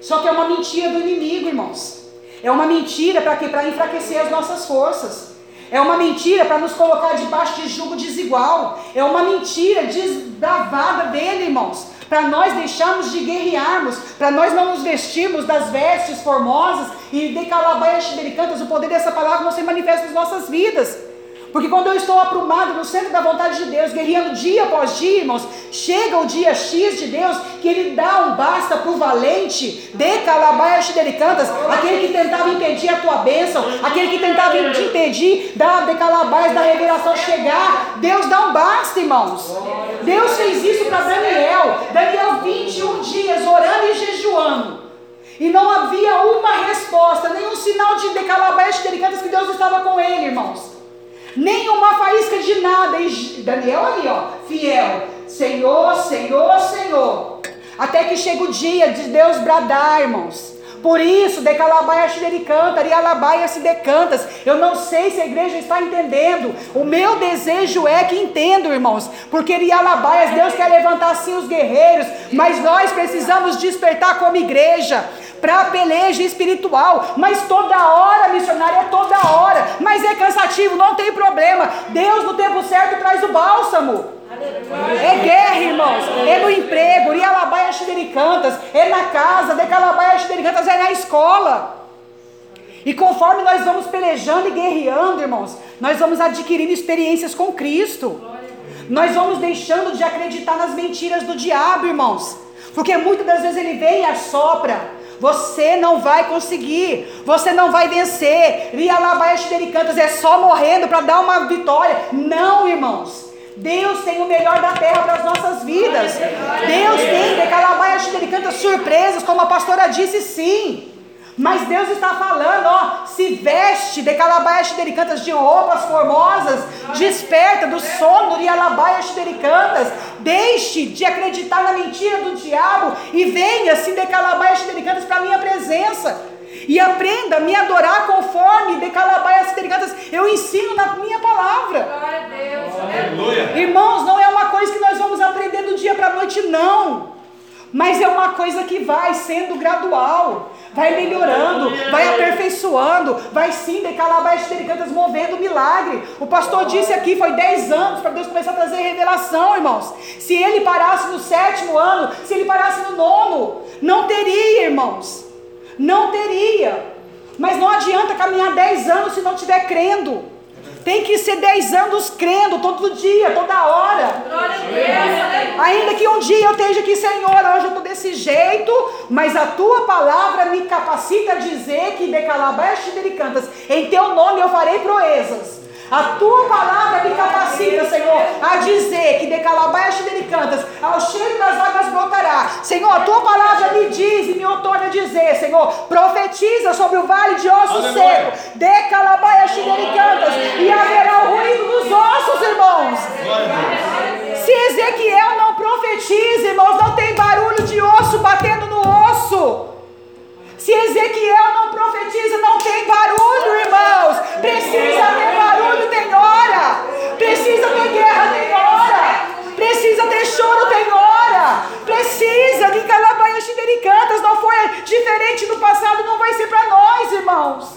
Só que é uma mentira do inimigo, irmãos. É uma mentira para quê? Para enfraquecer as nossas forças. É uma mentira para nos colocar debaixo de jugo desigual. É uma mentira desbravada dele, irmãos. Para nós deixarmos de guerrearmos, para nós não nos vestirmos das vestes formosas e de calabaias americanas, o poder dessa palavra não se manifesta nas nossas vidas. Porque quando eu estou aprumado no centro da vontade de Deus, guerreando dia após dia, irmãos, chega o dia X de Deus, que Ele dá um basta para o valente, de calabaias cantas, aquele que tentava impedir a tua bênção, aquele que tentava te impedir da de calabaias da revelação chegar. Deus dá um basta, irmãos. Deus fez isso para Daniel. Daniel, 21 dias orando e jejuando. E não havia uma resposta, nenhum sinal de decalabaias cantas que Deus estava com ele, irmãos nem uma faísca de nada. E Daniel ali, ó, fiel. Senhor, Senhor, Senhor. Até que chega o dia de Deus bradar, irmãos. Por isso, decalabaia se decanta, rialabaia se decantas. Eu não sei se a igreja está entendendo. O meu desejo é que entendam, irmãos. Porque rialabaias, Deus quer levantar sim os guerreiros. Mas nós precisamos despertar como igreja para a peleja espiritual. Mas toda hora, missionária, é toda hora. Mas é cansativo, não tem problema. Deus, no tempo certo, traz o bálsamo. É guerra, irmãos. É no emprego, Rialabaia Xidericantas. É na casa, Decalabaia Xidericantas. É na escola. E conforme nós vamos pelejando e guerreando, irmãos, nós vamos adquirindo experiências com Cristo. Nós vamos deixando de acreditar nas mentiras do diabo, irmãos. Porque muitas das vezes ele vem e assopra. Você não vai conseguir, você não vai vencer. Cantas é só morrendo para dar uma vitória. Não, irmãos. Deus tem o melhor da terra para as nossas vidas. Deus tem decalabaia surpresas, como a pastora disse, sim. Mas Deus está falando, ó, se veste de calabaias xidericantas de roupas formosas, desperta do sono de alabaias xidericantas, deixe de acreditar na mentira do diabo e venha se de calabaias xidericantas para a minha presença. E aprenda a me adorar conforme de calabaias xidericantas eu ensino na minha palavra.
Glória a Deus.
Irmãos, não é uma coisa que nós vamos aprender do dia para a noite, não. Mas é uma coisa que vai sendo gradual vai melhorando, vai aperfeiçoando, vai sim, de calabaias delicadas movendo milagre. O pastor disse aqui, foi 10 anos para Deus começar a trazer revelação, irmãos. Se ele parasse no sétimo ano, se ele parasse no nono, não teria, irmãos. Não teria. Mas não adianta caminhar 10 anos se não estiver crendo. Tem que ser 10 anos crendo todo dia, toda hora. Ainda que um dia eu esteja aqui, Senhor, hoje eu estou desse jeito, mas a tua palavra me capacita a dizer que de calabaste de cantas, em teu nome eu farei proezas. A tua palavra me capacita, Senhor, a dizer que de calabaias delicantas, ao cheiro das águas brotará. Senhor, a tua palavra me diz e me outorna a dizer, Senhor, profetiza sobre o vale de ossos secos, de calabaias delicantas, e haverá o ruído dos ossos, irmãos. Se Ezequiel não profetiza, irmãos, não tem barulho de osso batendo no osso. Se Ezequiel não profetiza, não tem barulho, irmãos. Precisa ter barulho, tem hora. Precisa ter guerra, tem hora. Precisa ter choro, tem hora. Precisa de calabaias xidericantas. Não foi diferente do passado, não vai ser para nós, irmãos.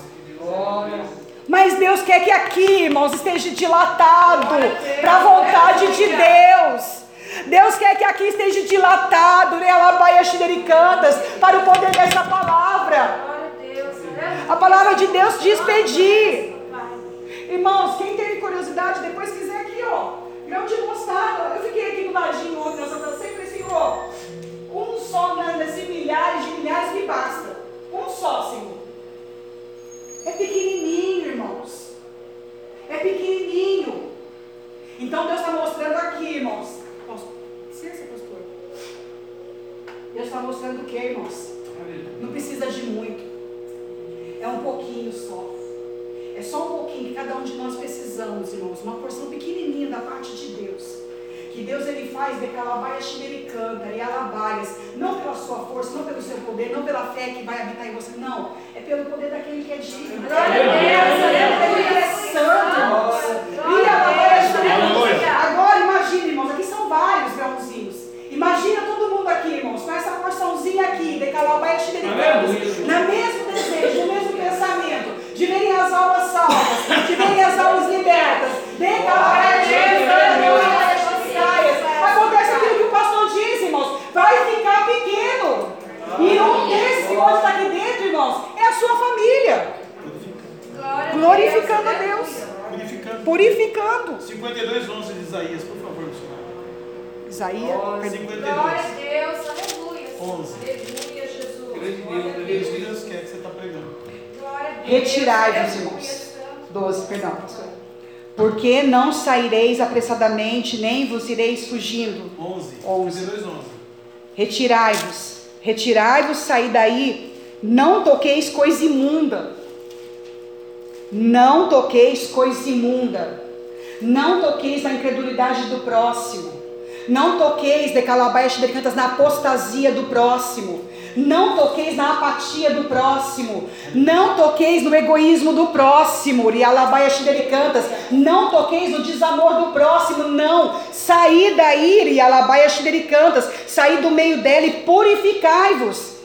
Mas Deus quer que aqui, irmãos, esteja dilatado para a vontade de Deus. Deus quer que aqui esteja dilatado, né? Alabaia Xidericantas, para o poder dessa palavra. A palavra de Deus diz pedir. Irmãos, quem teve curiosidade, depois quiser aqui, ó. Grão de mostarda. Eu fiquei aqui no ladinho ontem, nós Santa sempre assim, ó. Um só nesse milhares de milhares me basta. Um só, Senhor. É pequenininho, irmãos. É pequenininho. Então Deus está mostrando aqui, irmãos. Licença, pastor. Deus está mostrando o que, irmãos? Não precisa de muito. É um pouquinho só. É só um pouquinho que cada um de nós precisamos, irmãos. Uma porção pequenininha da parte de Deus que Deus ele faz de calabaia canta e alabaias, não pela sua força, não pelo seu poder, não pela fé que vai habitar em você, não. É pelo poder daquele que é digno. Glória a Deus, ele é santo, irmãos. E alabaia Agora imagine, irmãos, aqui são vários grãozinhos. Imagina todo mundo aqui, irmãos, com essa porçãozinha aqui de calabaia xericanta, na mesmo desejo, no mesmo pensamento, de verem as almas salvas, de verem as almas libertas, de xericanta, Acontece aquilo que o pastor diz, irmãos. Vai ficar pequeno. E um desse que pode estar aqui dentro, irmãos, é a sua família. Glorificando a Deus.
Purificando.
Purificando.
52, 11 de Isaías, por favor.
Isaías.
52.
Glória a Deus, aleluia.
11.
Aleluia, Jesus.
É isso que Deus quer que você está pregando.
Deus.
Retirai-vos, irmãos. 12, perdão, pastor. Porque não saireis apressadamente, nem vos ireis fugindo.
11.
11.
52, 11.
Retirai-vos, retirai-vos, saí daí, não toqueis coisa imunda. Não toqueis coisa imunda. Não toqueis na incredulidade do próximo. Não toqueis de calabaias de cantas na apostasia do próximo. Não toqueis na apatia do próximo. Não toqueis no egoísmo do próximo. Rialabaia xidericantas. Não toqueis no desamor do próximo. Não. Saí daí, Rialabaia xidericantas. Saí do meio dela e purificai-vos.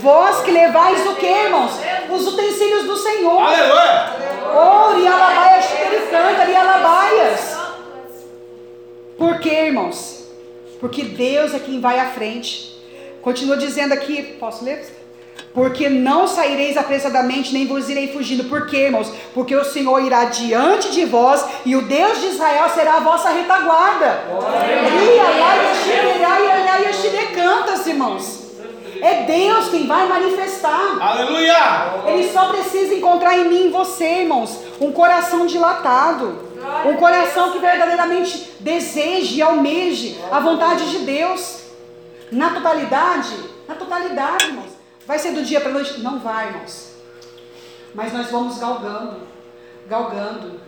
Vós que levais o que, irmãos? Os utensílios do Senhor.
Aleluia!
Oh, Rialabaia xidericantas, Rialabaias. Por quê, irmãos? Porque Deus é quem vai à frente. Continua dizendo aqui, posso ler? Porque não saireis apressadamente, nem vos irei fugindo. Por quê, irmãos? Porque o Senhor irá diante de vós e o Deus de Israel será a vossa retaguarda. Cantas, irmãos. É Deus quem vai manifestar.
Aleluia!
Ele só precisa encontrar em mim e em você, irmãos, um coração dilatado. Um coração que verdadeiramente deseje e almeje a vontade de Deus. Na totalidade, na totalidade, irmãos. Vai ser do dia para a noite? Não vai, irmãos. Mas nós vamos galgando, galgando,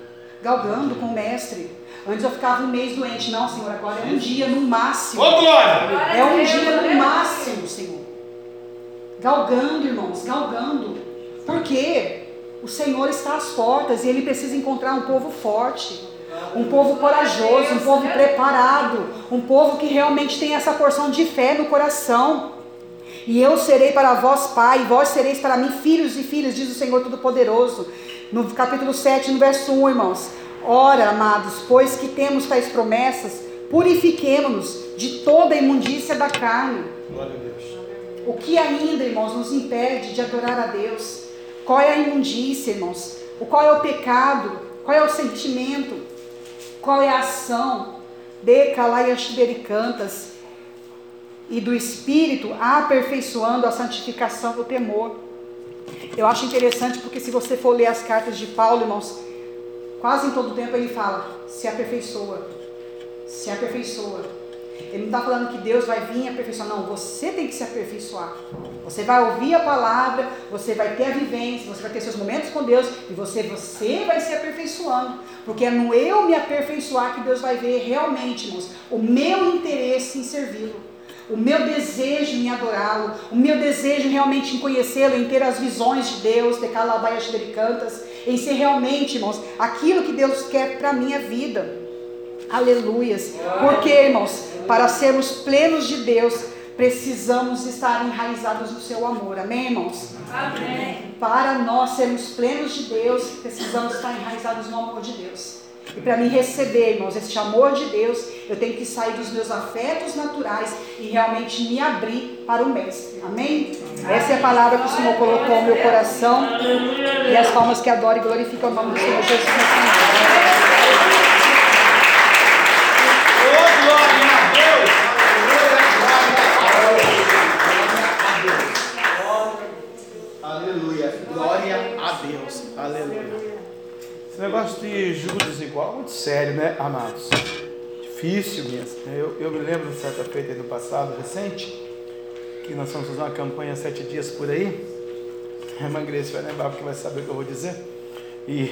galgando com o mestre. Antes eu ficava um mês doente. Não, Senhor, agora é um dia no máximo.
Ô, glória!
É um dia no máximo, Senhor. Galgando, irmãos, galgando. Porque o Senhor está às portas e Ele precisa encontrar um povo forte um povo corajoso, um povo preparado, um povo que realmente tem essa porção de fé no coração. E eu serei para vós pai, e vós sereis para mim filhos e filhas, diz o Senhor Todo-Poderoso. No capítulo 7, no verso 1, irmãos. Ora, amados, pois que temos tais promessas, purifiquemo-nos de toda a imundícia da carne.
Glória a Deus.
O que ainda, irmãos, nos impede de adorar a Deus? Qual é a imundícia, irmãos? O qual é o pecado? Qual é o sentimento? Qual é a ação de Calaias e do Espírito aperfeiçoando a santificação do temor? Eu acho interessante porque se você for ler as cartas de Paulo, irmãos, quase em todo tempo ele fala: se aperfeiçoa, se aperfeiçoa. Ele não está falando que Deus vai vir aperfeiçoar, não. Você tem que se aperfeiçoar. Você vai ouvir a palavra, você vai ter a vivência, você vai ter seus momentos com Deus e você, você vai se aperfeiçoando. Porque é no eu me aperfeiçoar que Deus vai ver realmente, irmãos, o meu interesse em servi-lo. O meu desejo em adorá-lo, o meu desejo realmente em conhecê-lo, em ter as visões de Deus, de calabaias de cantas, em ser realmente, irmãos, aquilo que Deus quer para a minha vida. Aleluias. Porque, irmãos, para sermos plenos de Deus, precisamos estar enraizados no seu amor. Amém, irmãos?
Amém.
Para nós sermos plenos de Deus, precisamos estar enraizados no amor de Deus.
E para me receber, irmãos, esse amor de Deus, eu tenho que sair dos meus afetos naturais e realmente me abrir para o Mestre. Amém? Essa é a palavra que o Senhor colocou no meu coração. E as palmas que adoram e glorificam o nome do Senhor Jesus
Deus, aleluia. Esse negócio de julgo desigual é muito sério, né, amados? Difícil mesmo. Eu, eu me lembro de certa feita no passado recente, que nós fomos fazer uma campanha sete dias por aí. A irmã vai lembrar porque vai saber o que eu vou dizer. E,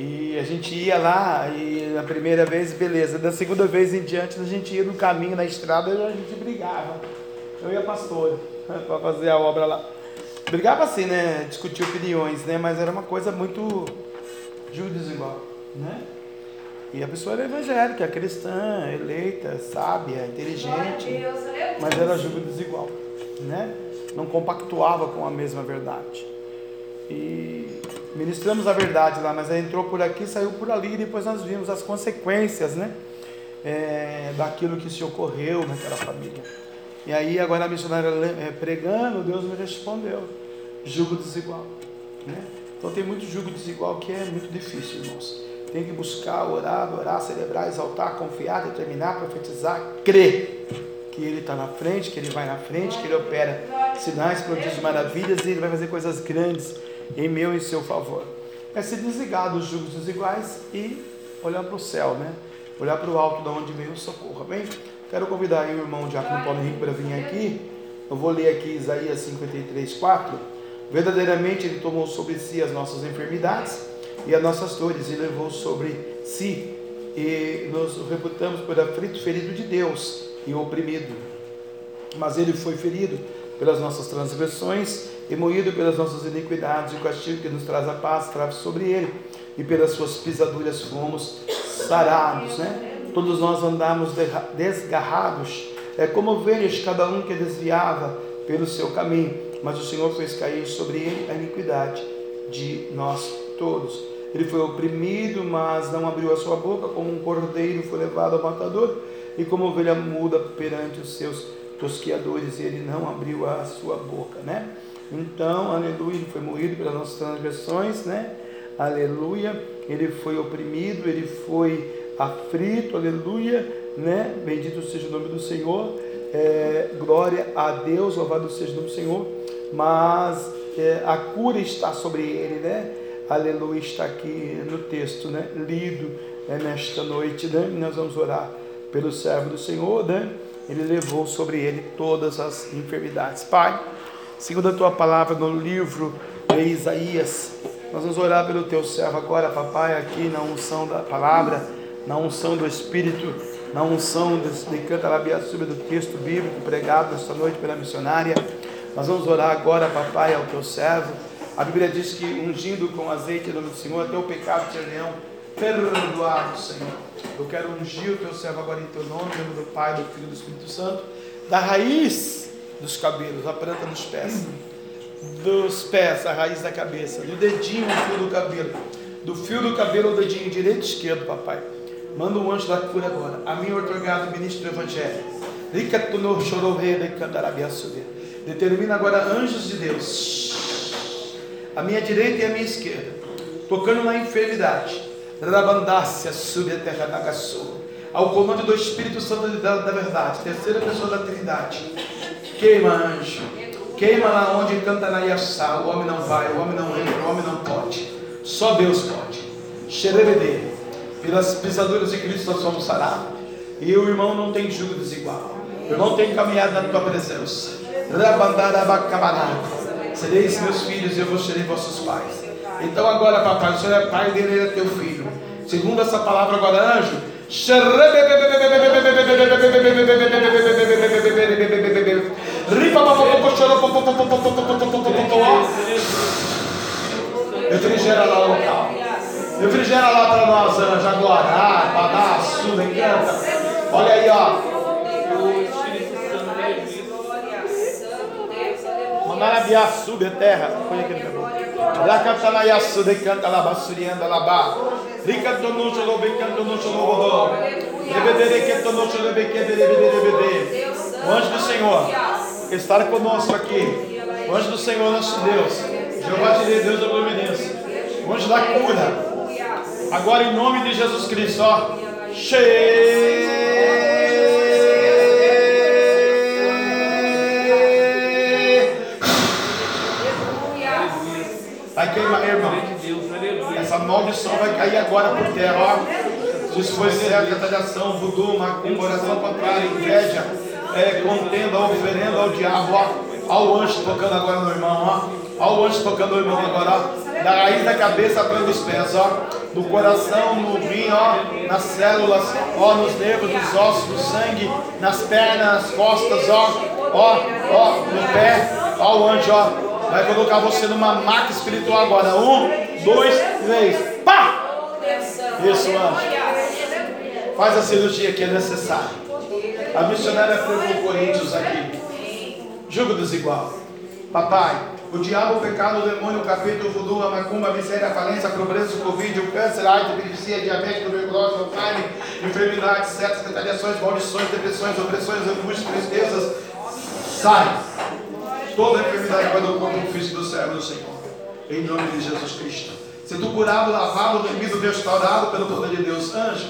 e a gente ia lá, e na primeira vez, beleza. Da segunda vez em diante, a gente ia no caminho, na estrada, a gente brigava. Eu e a pastora, para fazer a obra lá. Brigava assim, né? Discutir opiniões, né? Mas era uma coisa muito julgo desigual, né? E a pessoa era evangélica, cristã, eleita, sábia, inteligente,
Deus, aleluia.
mas era julgo desigual, né? Não compactuava com a mesma verdade. E ministramos a verdade lá, mas entrou por aqui, saiu por ali, e depois nós vimos as consequências, né? É, daquilo que se ocorreu naquela família. E aí agora a missionária é, pregando, Deus me respondeu, julgo desigual, né? Então tem muito julgo desigual que é muito difícil, irmãos. Tem que buscar, orar, adorar, celebrar, exaltar, confiar, determinar, profetizar, crer que Ele está na frente, que Ele vai na frente, que Ele opera sinais, prodígios, maravilhas e Ele vai fazer coisas grandes em meu e em seu favor. É se desligar dos julgos desiguais e olhar para o céu, né? Olhar para o alto de onde veio o socorro, bem? Quero convidar aí o irmão Diácono Paulo Henrique para vir aqui. Eu vou ler aqui Isaías 53, 4. Verdadeiramente Ele tomou sobre si as nossas enfermidades e as nossas dores e levou sobre si. E nos reputamos por aflito, ferido de Deus e oprimido. Mas Ele foi ferido pelas nossas transgressões e moído pelas nossas iniquidades. E o castigo que nos traz a paz trave sobre Ele. E pelas suas pisaduras fomos sarados, né? Todos nós andamos desgarrados, é como ovelhas, cada um que desviava pelo seu caminho, mas o Senhor fez cair sobre ele a iniquidade de nós todos. Ele foi oprimido, mas não abriu a sua boca, como um cordeiro foi levado ao matador, e como ovelha muda perante os seus tosquiadores, e ele não abriu a sua boca, né? Então, aleluia, ele foi moído pelas nossas transgressões, né? Aleluia, ele foi oprimido, ele foi aflito, aleluia, né? Bendito seja o nome do Senhor, é, glória a Deus, louvado seja o nome do Senhor, mas é, a cura está sobre ele, né? Aleluia, está aqui no texto, né? Lido é, nesta noite, né? Nós vamos orar pelo servo do Senhor, né? Ele levou sobre ele todas as enfermidades. Pai, segundo a tua palavra no livro de Isaías, nós vamos orar pelo teu servo agora, papai, aqui na unção da palavra, na unção do Espírito, na unção de Cantarabiaçuba do texto bíblico pregado esta noite pela missionária. Nós vamos orar agora, papai, ao teu servo. A Bíblia diz que ungindo com azeite em nome do Senhor, até o pecado de leão perdoado, Senhor. Eu quero ungir o teu servo agora em teu nome, em nome do Pai, do Filho e do Espírito Santo, da raiz dos cabelos, a planta dos pés, dos pés, a raiz da cabeça, do dedinho, o fio do cabelo, do fio do cabelo ao dedinho direito e esquerdo, papai. Manda um anjo da cura agora. A mim, otorgado ministro do Evangelho. Rica tunor chorou rei de cantarabiaçuber. Determina agora anjos de Deus, a minha direita e a minha esquerda, tocando na enfermidade. Rabandácia, sube a terra nagaçu. Ao comando do Espírito Santo da, da verdade, terceira pessoa da Trindade. Queima, anjo. Queima lá onde canta na Iaçá. O homem não vai, o homem não entra, o homem não pode. Só Deus pode. Xerebede. Pelas pisaduras de Cristo nós somos sarados. E o irmão não tem jugo desigual. O irmão tem caminhado na tua presença. Sereis meus filhos e eu vos serei vossos pais. Então agora, papai, o Senhor é pai dele, ele é teu filho. Segundo essa palavra agora, anjo. Refrigera lá o local. Refrigera lá para nós, anjo. Agora, Badá, Sula, encanta. Olha aí, ó. Manarabiá, sube a terra. Lá canta lá, Yassu, de canta lá, Bassurianda, lá, Ricantono cholo becantono cholo rodó. Lebedere que tono cholo bequedere lebedere. O anjo do Senhor está conosco aqui. O anjo do Senhor, nosso Deus. Jeová te Deus da providência. O anjo da cura. Agora em nome de Jesus Cristo, ó. Vai queimar, irmão. Essa maldição vai cair agora por terra, ó. Isso foi certo, retaliação, voodoo, macumba, oração contrária, inveja, é, contenda, oferenda ao diabo, ó. Olha o anjo tocando agora no irmão, ó. Olha o anjo tocando no irmão agora, ó. Da raiz da cabeça até os pés, ó. No coração, no rim, ó. Nas células, ó. Nos nervos, nos ossos, no sangue, nas pernas, nas costas, ó. Ó, ó, no pé. Ó o anjo, ó. Vai colocar você numa maca espiritual agora. Um, dois, três. Pá! Isso, anjo. Faz a cirurgia que é necessária. A missionária pregou Coríntios aqui. Jugo desigual. Papai, o diabo, o pecado, o demônio, o capeta, o voodoo, a macumba, a miséria, a falência, a pobreza, o covid, o câncer, a AIDS, a epilepsia, a diabetes, tuberculose, Alzheimer, enfermidades, setas, retaliações, maldições, depressões, opressões, angústias, tristezas, sai. Toda enfermidade vai do corpo físico do servo do Senhor. Em nome de Jesus Cristo. Se tu curado, lavado, remido, restaurado pelo poder de Deus, anjo,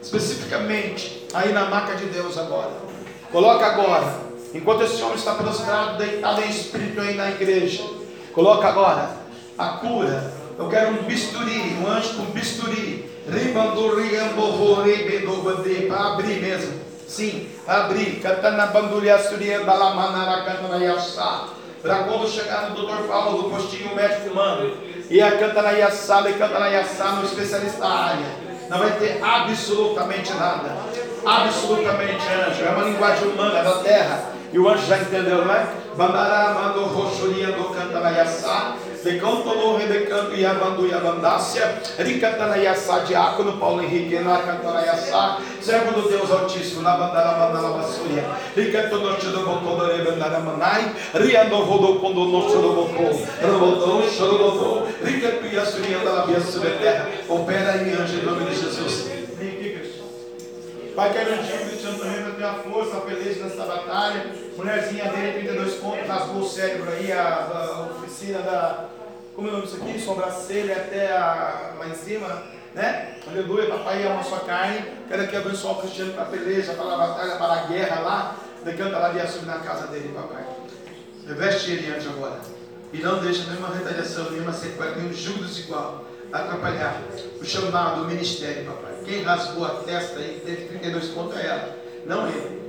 especificamente aí na maca de Deus agora. Coloca agora, enquanto esse homem está prostrado, deitado em espírito aí na igreja. Coloca agora a cura. Eu quero um bisturi, um anjo com bisturi. Para abrir mesmo. Sim, abrir. Cantando a bandulha surianda la manara cantando yassá. Para quando chegar no doutor Paulo do postinho médico humano. E a canta na yassá, e canta na yassá no especialista da área. Não vai ter absolutamente nada. Absolutamente anjo. É uma linguagem humana da terra. E o anjo já entendeu, não é? Bandará, mando, roxuriando, canta na yassá. Decanto rebecanto e abandu e abandácia. Ricantana yassá, diácono Paulo Henrique, na cantana yassá. Servo do Deus Altíssimo, na bandara mandala basúria. Ricanto no chido bocô do rebandara manai. Riando rodou quando no chido bocô. Rodou, chorobodô. Ricanto e assuria da via sobre a terra. Opera em anjo em nome de Jesus. Pai, quero antigo de Santo Reino, ter a força, a peleja nessa batalha. Mulherzinha dele, 32 pontos, rasgou o cérebro aí, a, a oficina da. Como é o nome disso aqui? Sobrancelha até a, lá em cima, né? Aleluia, papai ama a sua carne. Quero aqui abençoar o cristiano para a peleja, para a batalha, para a guerra lá. Decanta lá de assunto na casa dele, papai. Reveste ele antes agora. E não deixa nenhuma retaliação, nenhuma sequela, nenhum jugo desigual atrapalhar o chamado, o ministério, papai. Quem rasgou a testa aí, teve 32 pontos é ela, não ele.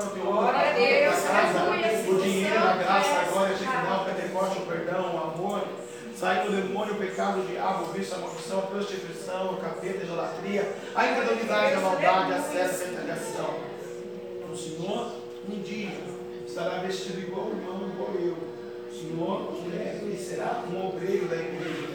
Empresa, a tua porta, o teu ouro, a
Glória a Deus,
casa, o dinheiro, a graça, a glória, a dignidade, o pentecoste, o perdão, o amor. Sai do demônio, o pecado, o diabo, o vício, a maldição, a prostituição, o capeta, a idolatria, a incredulidade, a maldade, a seta, a retaliação. O Senhor, um dia, estará vestido igual o irmão, igual eu. O Senhor, ele será um obreiro da igreja.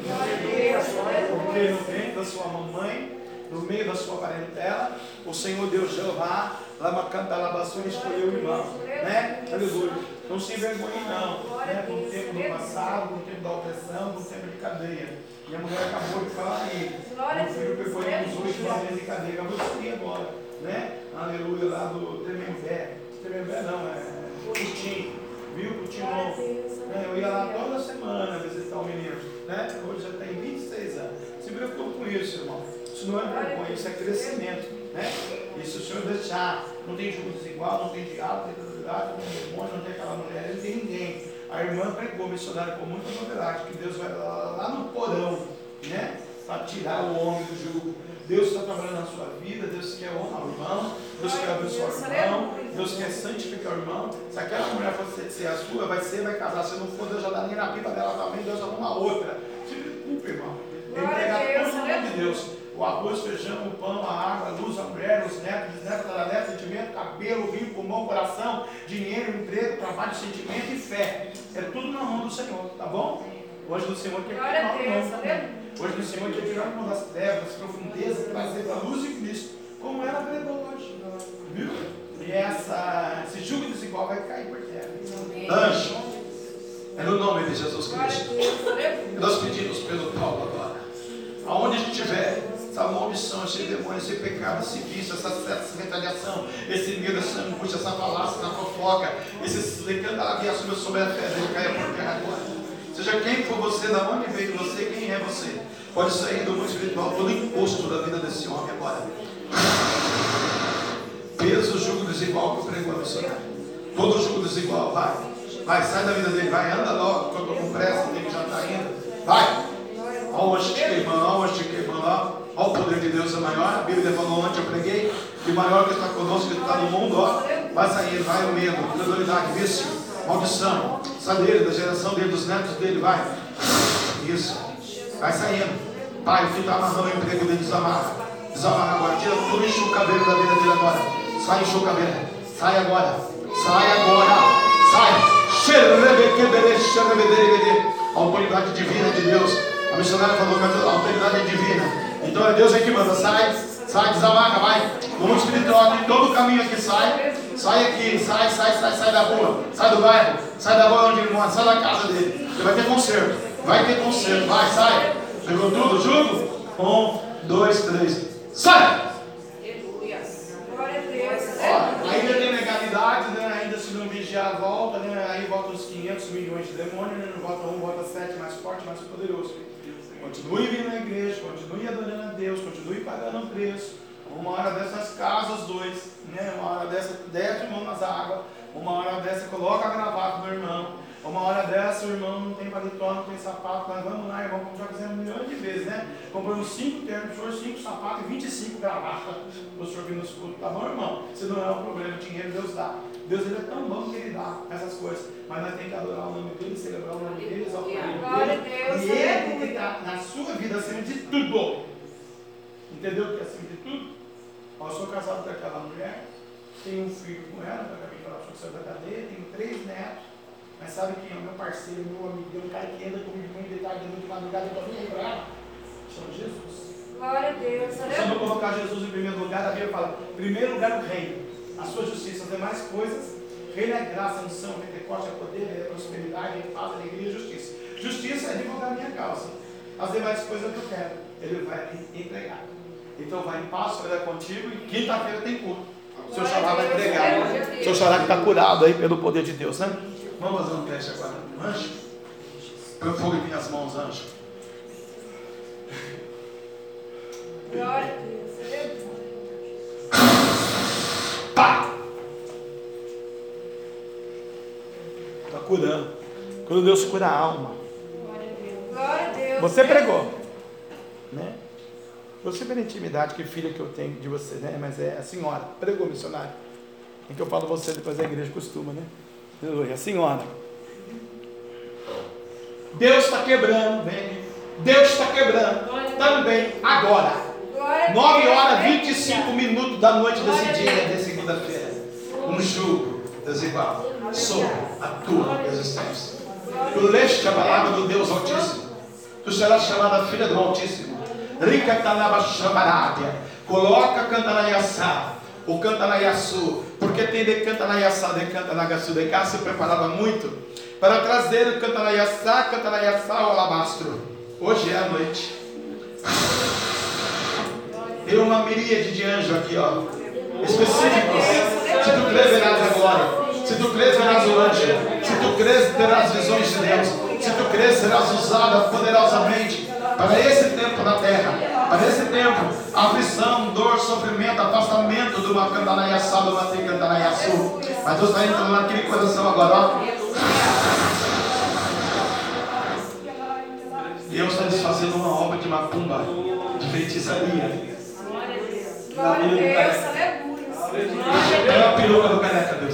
Porque no ventre da sua mamãe, no meio da sua parentela, o Senhor Deus Jeová, Lama canta Labassura, escolheu o irmão. Né? Aleluia. Não se envergonhe, não. Né? No tempo do passado, no tempo da opressão, no tempo de cadeia. E a mulher acabou de falar aí. Meu filho pegou ele uns oito meses de cadeia. Acabou de subir agora. Né? Aleluia, lá do Tremembé. Tremembé não, é Putim. Viu? Putim novo. Né? Eu ia lá toda semana visitar o menino. Né? Hoje já tem 26 anos. Se preocupe com isso, irmão. Isso não é vergonha, isso é crescimento. Né? E se o Senhor deixar, não tem jogo desigual, não tem diabo, não tem autoridade, não tem demônio, não tem aquela mulher, não tem ninguém. A irmã pregou, missionário com muita novidade, que Deus vai lá, no porão, né? Para tirar o homem do jugo. Deus está trabalhando na sua vida, Deus quer honrar o irmão, Deus quer abençoar o irmão, Deus quer santificar o irmão. Se aquela mulher fosse ser a sua, vai ser, vai casar. Se não for, Deus já dá nem na pipa dela também, Deus arruma outra. Se preocupe, irmão. Entregar tudo no nome de Deus. O arroz, feijão, o pão, a água, a luz, a mulher, os netos, bisnetos, tataranetos, sentimento, cabelo, rio, pulmão, coração, dinheiro, emprego, trabalho, sentimento e fé. É tudo na mão do Senhor, tá bom? Hoje do Senhor quer tirar o mão. Hoje do Senhor quer tirar o mão das trevas, profundezas, trazer para a luz de Cristo, como ela pregou hoje. Viu? E essa, esse jugo desigual vai cair por terra. Anjo, é no nome de Jesus Cristo. Nós pedimos pelo Paulo agora. Aonde a gente estiver, essa maldição, esse demônio, esse pecado, esse vício, essa, essa retaliação, esse medo, essa angústia, essa falácia, essa fofoca, esse lecandalabiaço sobre a fé, ele caia por terra agora. Seja quem for você, da onde veio você, quem é você. Pode sair do mundo espiritual todo imposto da vida desse homem agora. Peso, jugo desigual que eu prego a missionário. Todo jugo desigual, vai. Vai, sai da vida dele, vai, anda logo, estou com pressa, tem que já está indo. Vai. Anjo te queimando, anjo te queimando, Olha o poder de Deus é maior. A Bíblia falou ontem, eu preguei, que maior que está conosco, que está no mundo, ó. Vai sair, vai o medo, credulidade, vício, maldição, saber da geração dele, dos netos dele, vai. Isso. Vai saindo. Pai, o que está amarrando o emprego dele, desamarra. Desamarra agora. Tira tudo, enche o cabelo da vida dele agora. Sai, enche o cabelo. Sai agora. Sai agora. Sai. A autoridade divina de Deus. A missionária falou que a autoridade é divina. Então é Deus que manda. Sai. Sai, desamarra, vai. No mundo espiritual, aqui, todo o caminho aqui sai. Sai aqui, sai, sai, sai, sai da rua. Sai do bairro. Sai da rua onde ele mora. Sai da casa dele. Você vai ter conserto. Vai ter conserto. Vai, sai. Pegou tudo, jugo? Um, dois, três. Sai! Ó, ainda tem legalidade, né? ainda se não vigiar, volta, né? aí volta os 500 milhões de demônios, né? não volta um, volta sete, mais forte, mais poderoso. Continue vindo na igreja, continue adorando a Deus, continue pagando o preço. Uma hora dessas casa os dois, né? uma hora dessa desce o irmão nas águas, uma hora dessa coloca a gravata do irmão, uma hora dessa o irmão não tem paletó, não tem sapato, nós vamos lá, irmão, como já fizemos milhões de vezes, né? Compramos 5 ternos, pro senhor 5 sapatos e 25 gravatas para o senhor vir nos cultos. Tá bom, irmão? Se não é um problema, dinheiro Deus dá. Deus ele é tão bom que ele dá essas coisas. Mas nós temos que adorar o nome dele, celebrar o nome dele, exaltar o nome dele. E ele tem que estar na sua vida acima de tudo. Entendeu o que é acima de tudo? Eu sou casado com aquela mulher, tenho um filho com ela, eu acabei de falar que saiu da cadeia, tenho três netos. Mas sabe quem é o meu parceiro, meu amigo, um cara que anda comigo muito de tarde, muito de madrugada, eu tô nem ela? Chama Jesus.
Glória a Deus,
Se eu não colocar Jesus em primeiro lugar, a Bíblia fala, primeiro lugar o reino, a sua justiça, as demais coisas, reino é graça, unção, pentecoste, é poder, é prosperidade, é paz, alegria e justiça. Justiça é divulgar a minha causa. As demais coisas que eu quero, ele vai entregar. Então vai em paz, vai dar contigo e quinta-feira tem culto. O seu xará vai entregar. O seu xará que está curado aí pelo poder de Deus, né? Vamos fazer um teste agora. Anjo, põe fogo em minhas mãos, anjo.
Glória a Deus, aleluia.
Pá! Está curando. Quando Deus cura a alma.
Glória a Deus.
Você pregou. Né? Você pela intimidade que filha que eu tenho de você, né? Mas é a senhora. Pregou, missionário. É que eu falo você, depois a igreja costuma, né? Aleluia. A senhora. Deus está quebrando, vem. Deus está quebrando também agora.
Glória a
9
Deus,
horas
aleluia.
25 minutos da noite desse dia, de segunda-feira. Um jugo desigual sobre a tua existência. Tu leste a palavra do Deus Altíssimo. Tu serás chamada filha do Altíssimo. Rica Tanaba Chamarádia. Coloca Cantanaiaçá. O Cantanaiaçu. Porque tem de Cantanaiaçá, de Cantanagaçu. De cá se preparava muito para trazer o Cantanaiaçá, Cantanaiaçá ao alabastro. Hoje é a noite. Tem uma miríade de anjos aqui, ó. Específicos. Se tu crês, verás a glória. Se tu crês, verás o anjo. Se tu crês, terás visões de Deus. Se tu crês, serás usada poderosamente para esse tempo na terra. Para esse tempo, aflição, dor, sofrimento, afastamento de uma cantanaiaçá, de uma cantanaiaçu. Mas Deus está entrando naquele coração agora, ó. Deus está desfazendo uma obra de macumba, de feitiçaria.
Glória a Deus, aleluia.
É a peruca do careca. E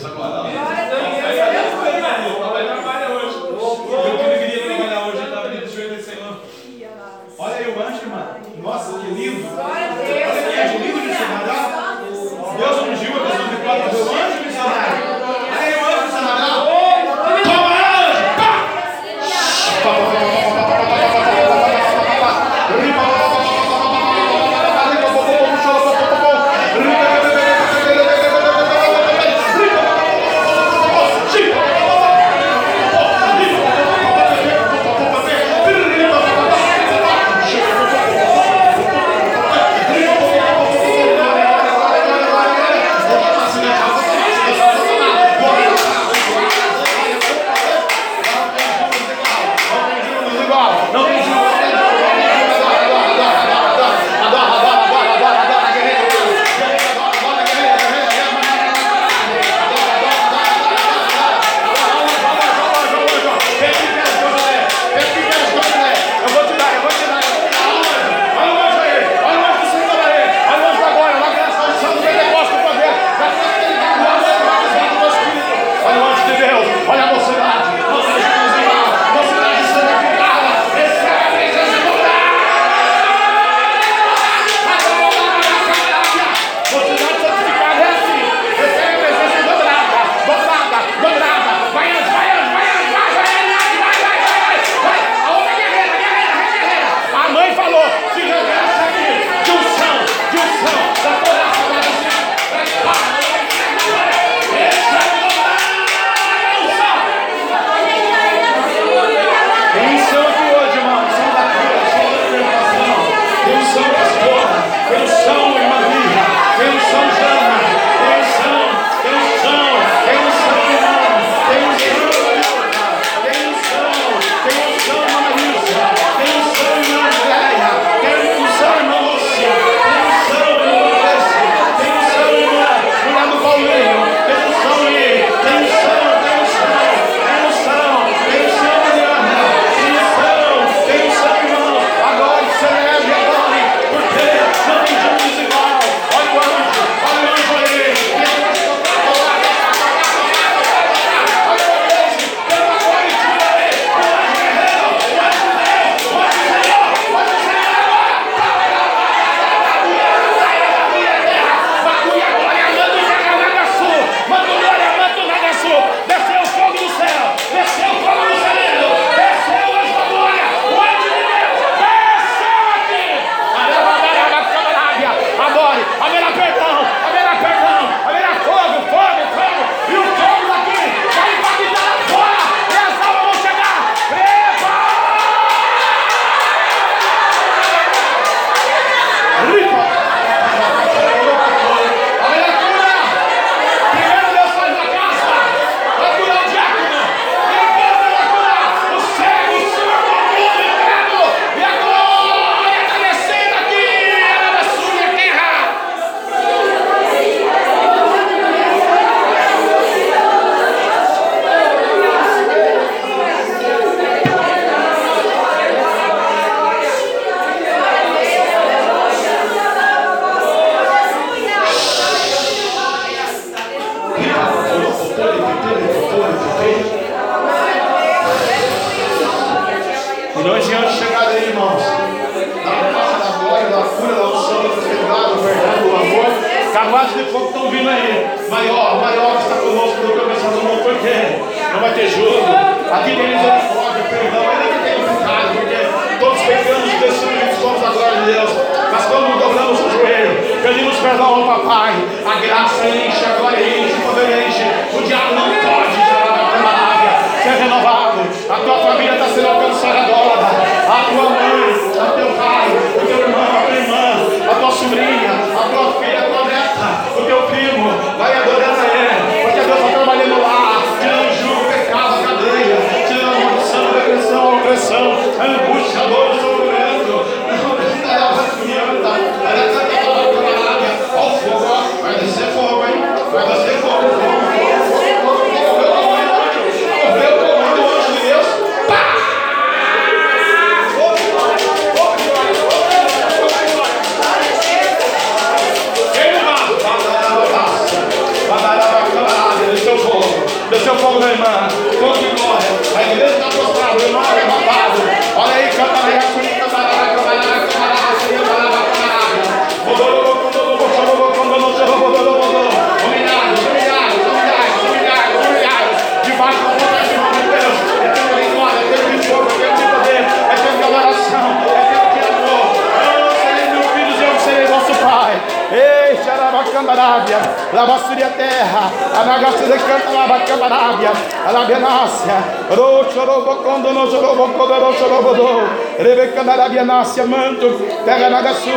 nácia, manto, terra nagassu,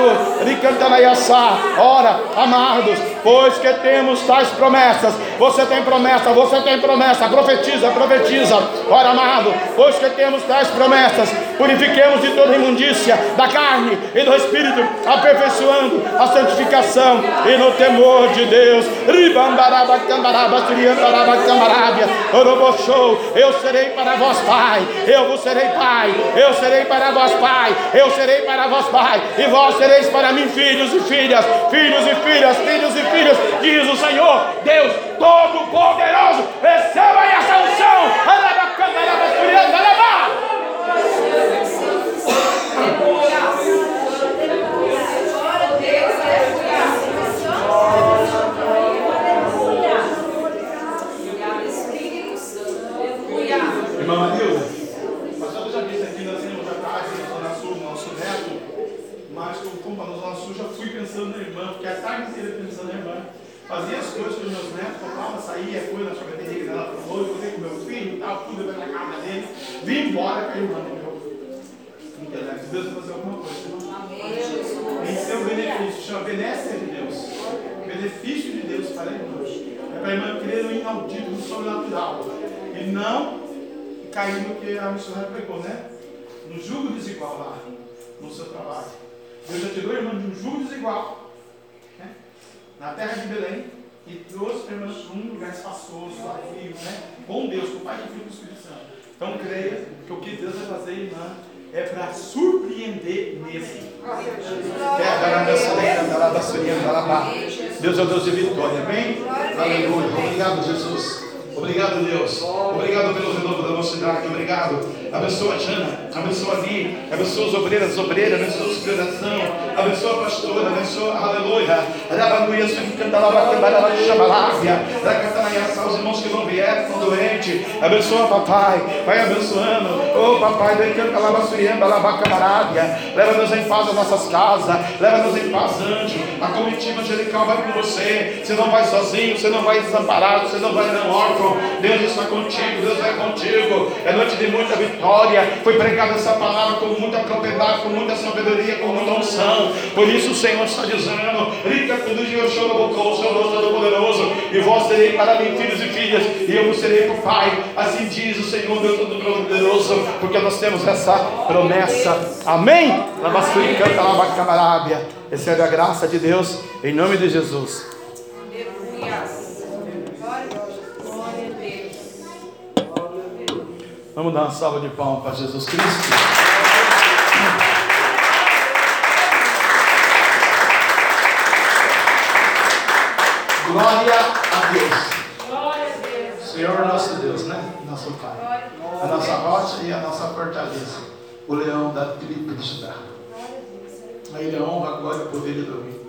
ricantanaiaçá, ora, amados, pois que temos tais promessas, você tem promessa, você tem promessa, profetiza, profetiza, ora, amado, pois que temos tais promessas, purifiquemos de toda imundícia da carne e do espírito, aperfeiçoando a santificação e no temor de Deus. Eu serei para vós, Pai. Eu vos serei Pai. Eu serei para vós, Pai. Eu serei para vós, Pai. E vós sereis para mim, filhos e filhas, filhos e filhas, filhos e filhas, diz o Senhor, Deus Todo-Poderoso. Receba essa unção. Araba, candaraba, suriandaraba. Irmã Marilda, o pastor já disse aqui, nós tínhamos já tarde na Zona Sul, nosso neto, mas eu, como para a Zona Sul, já fui pensando na irmã, porque a tarde inteira pensando na irmã. Fazia as coisas com os meus netos, comprava, saía, coisa na sorveteria dela para o outro, com meu filho e tal, tudo eu na casa dele, vim intelecto. Deus vai fazer alguma coisa. Em seu benefício, chama benéfica de Deus. Benefício de Deus para irmã. É para a irmã crer no inaudito, no sobrenatural. E não cair no que a missionária pregou, né? No jugo desigual lá, no seu trabalho. Deus já tirou a irmã de um jugo desigual, né? na terra de Belém, e trouxe a irmã para um lugar espaçoso, vazio, né? Com Deus, com o Pai, com o Filho e Espírito Santo. Então creia que o que Deus vai fazer, irmã, é para surpreender mesmo. Deus é o Deus de vitória, amém? Aleluia. Obrigado, Jesus. Obrigado, Deus. Obrigado pelo renovo da mocidade. Obrigado. Abençoa a Jana. Abençoa a Li. Abençoa os obreiros, as obreiras. Abençoa a superação. Abençoa a pastora. Abençoa. Aleluia. Rabanuia, os irmãos que não vieram, estão doentes. Abençoa, papai. Vai abençoando. Oh, papai, vem cantar lá, basuriamba, lá, camarábia. Leva-nos em paz às nossas casas. Leva-nos em paz, anjo. A comitiva angelical vai com você. Você não vai sozinho. Você não vai desamparado. Você não vai não órfão. Deus está contigo. Deus é contigo. É noite de muita vitória. Foi pregada essa palavra com muita propriedade, com muita sabedoria, com muita unção. Por isso o Senhor está dizendo: Rica tudo de choro bocou, Senhor Todo-Poderoso. E vós serei para mim, filhos e filhas. E eu vos serei por Pai. Assim diz o Senhor, Deus Todo-Poderoso. Porque nós temos essa promessa. Amém? Lavasturi canta lavacabarábia. Recebe a graça de Deus. Em nome de Jesus. Vamos dar uma salva de palmas para Jesus Cristo. Glória a Deus. Senhor nosso Deus, né? Nosso Pai. A nossa rocha e a nossa fortaleza. o leão da tribo de Judá. A ele a honra, a glória, o poder e o domínio.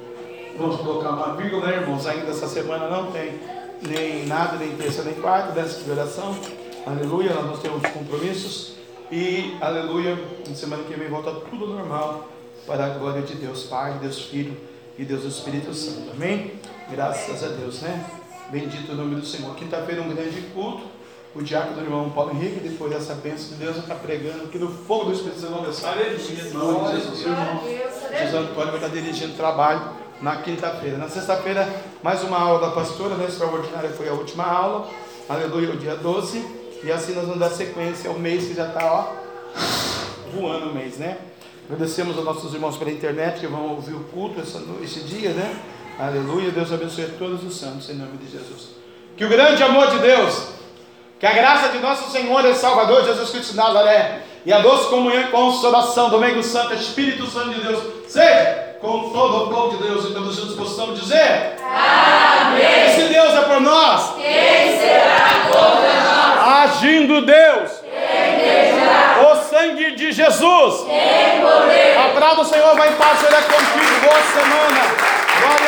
Vamos colocar uma vírgula, né, irmãos? Ainda essa semana não tem nem nada, nem terça, nem quarta, dessa de oração. Aleluia, nós não temos compromissos. E, aleluia, na semana que vem volta tudo normal para a glória de Deus Pai, Deus Filho e Deus Espírito Santo. Amém? Graças a Deus, né? Bendito o nome do Senhor. Quinta-feira um grande culto. O diácono do irmão Paulo Henrique, depois dessa bênção de Deus, está pregando aqui no fogo do Espírito Santo. Nome de Jesus, irmão. Jesus Antônio vai estar dirigindo o trabalho na quinta-feira. Na sexta-feira, mais uma aula da pastora, né? Extraordinária foi a última aula. Aleluia, o dia 12. E assim nós vamos dar sequência ao mês que já está, ó, voando o mês, né? Agradecemos aos nossos irmãos pela internet que vão ouvir o culto essa, esse dia, né? Aleluia. Deus abençoe todos os santos, em nome de Jesus. Que o grande amor de Deus, que a graça de nosso Senhor e Salvador Jesus Cristo de Nazaré, e a doce comunhão e consolação do Domingo Santo, Espírito Santo de Deus, seja com todo o povo de Deus e todos juntos possamos dizer: Amém. Se Deus é por nós, quem será contra nós? Agindo Deus, o sangue de Jesus, a palavra do Senhor vai em paz, será contigo. Boa semana.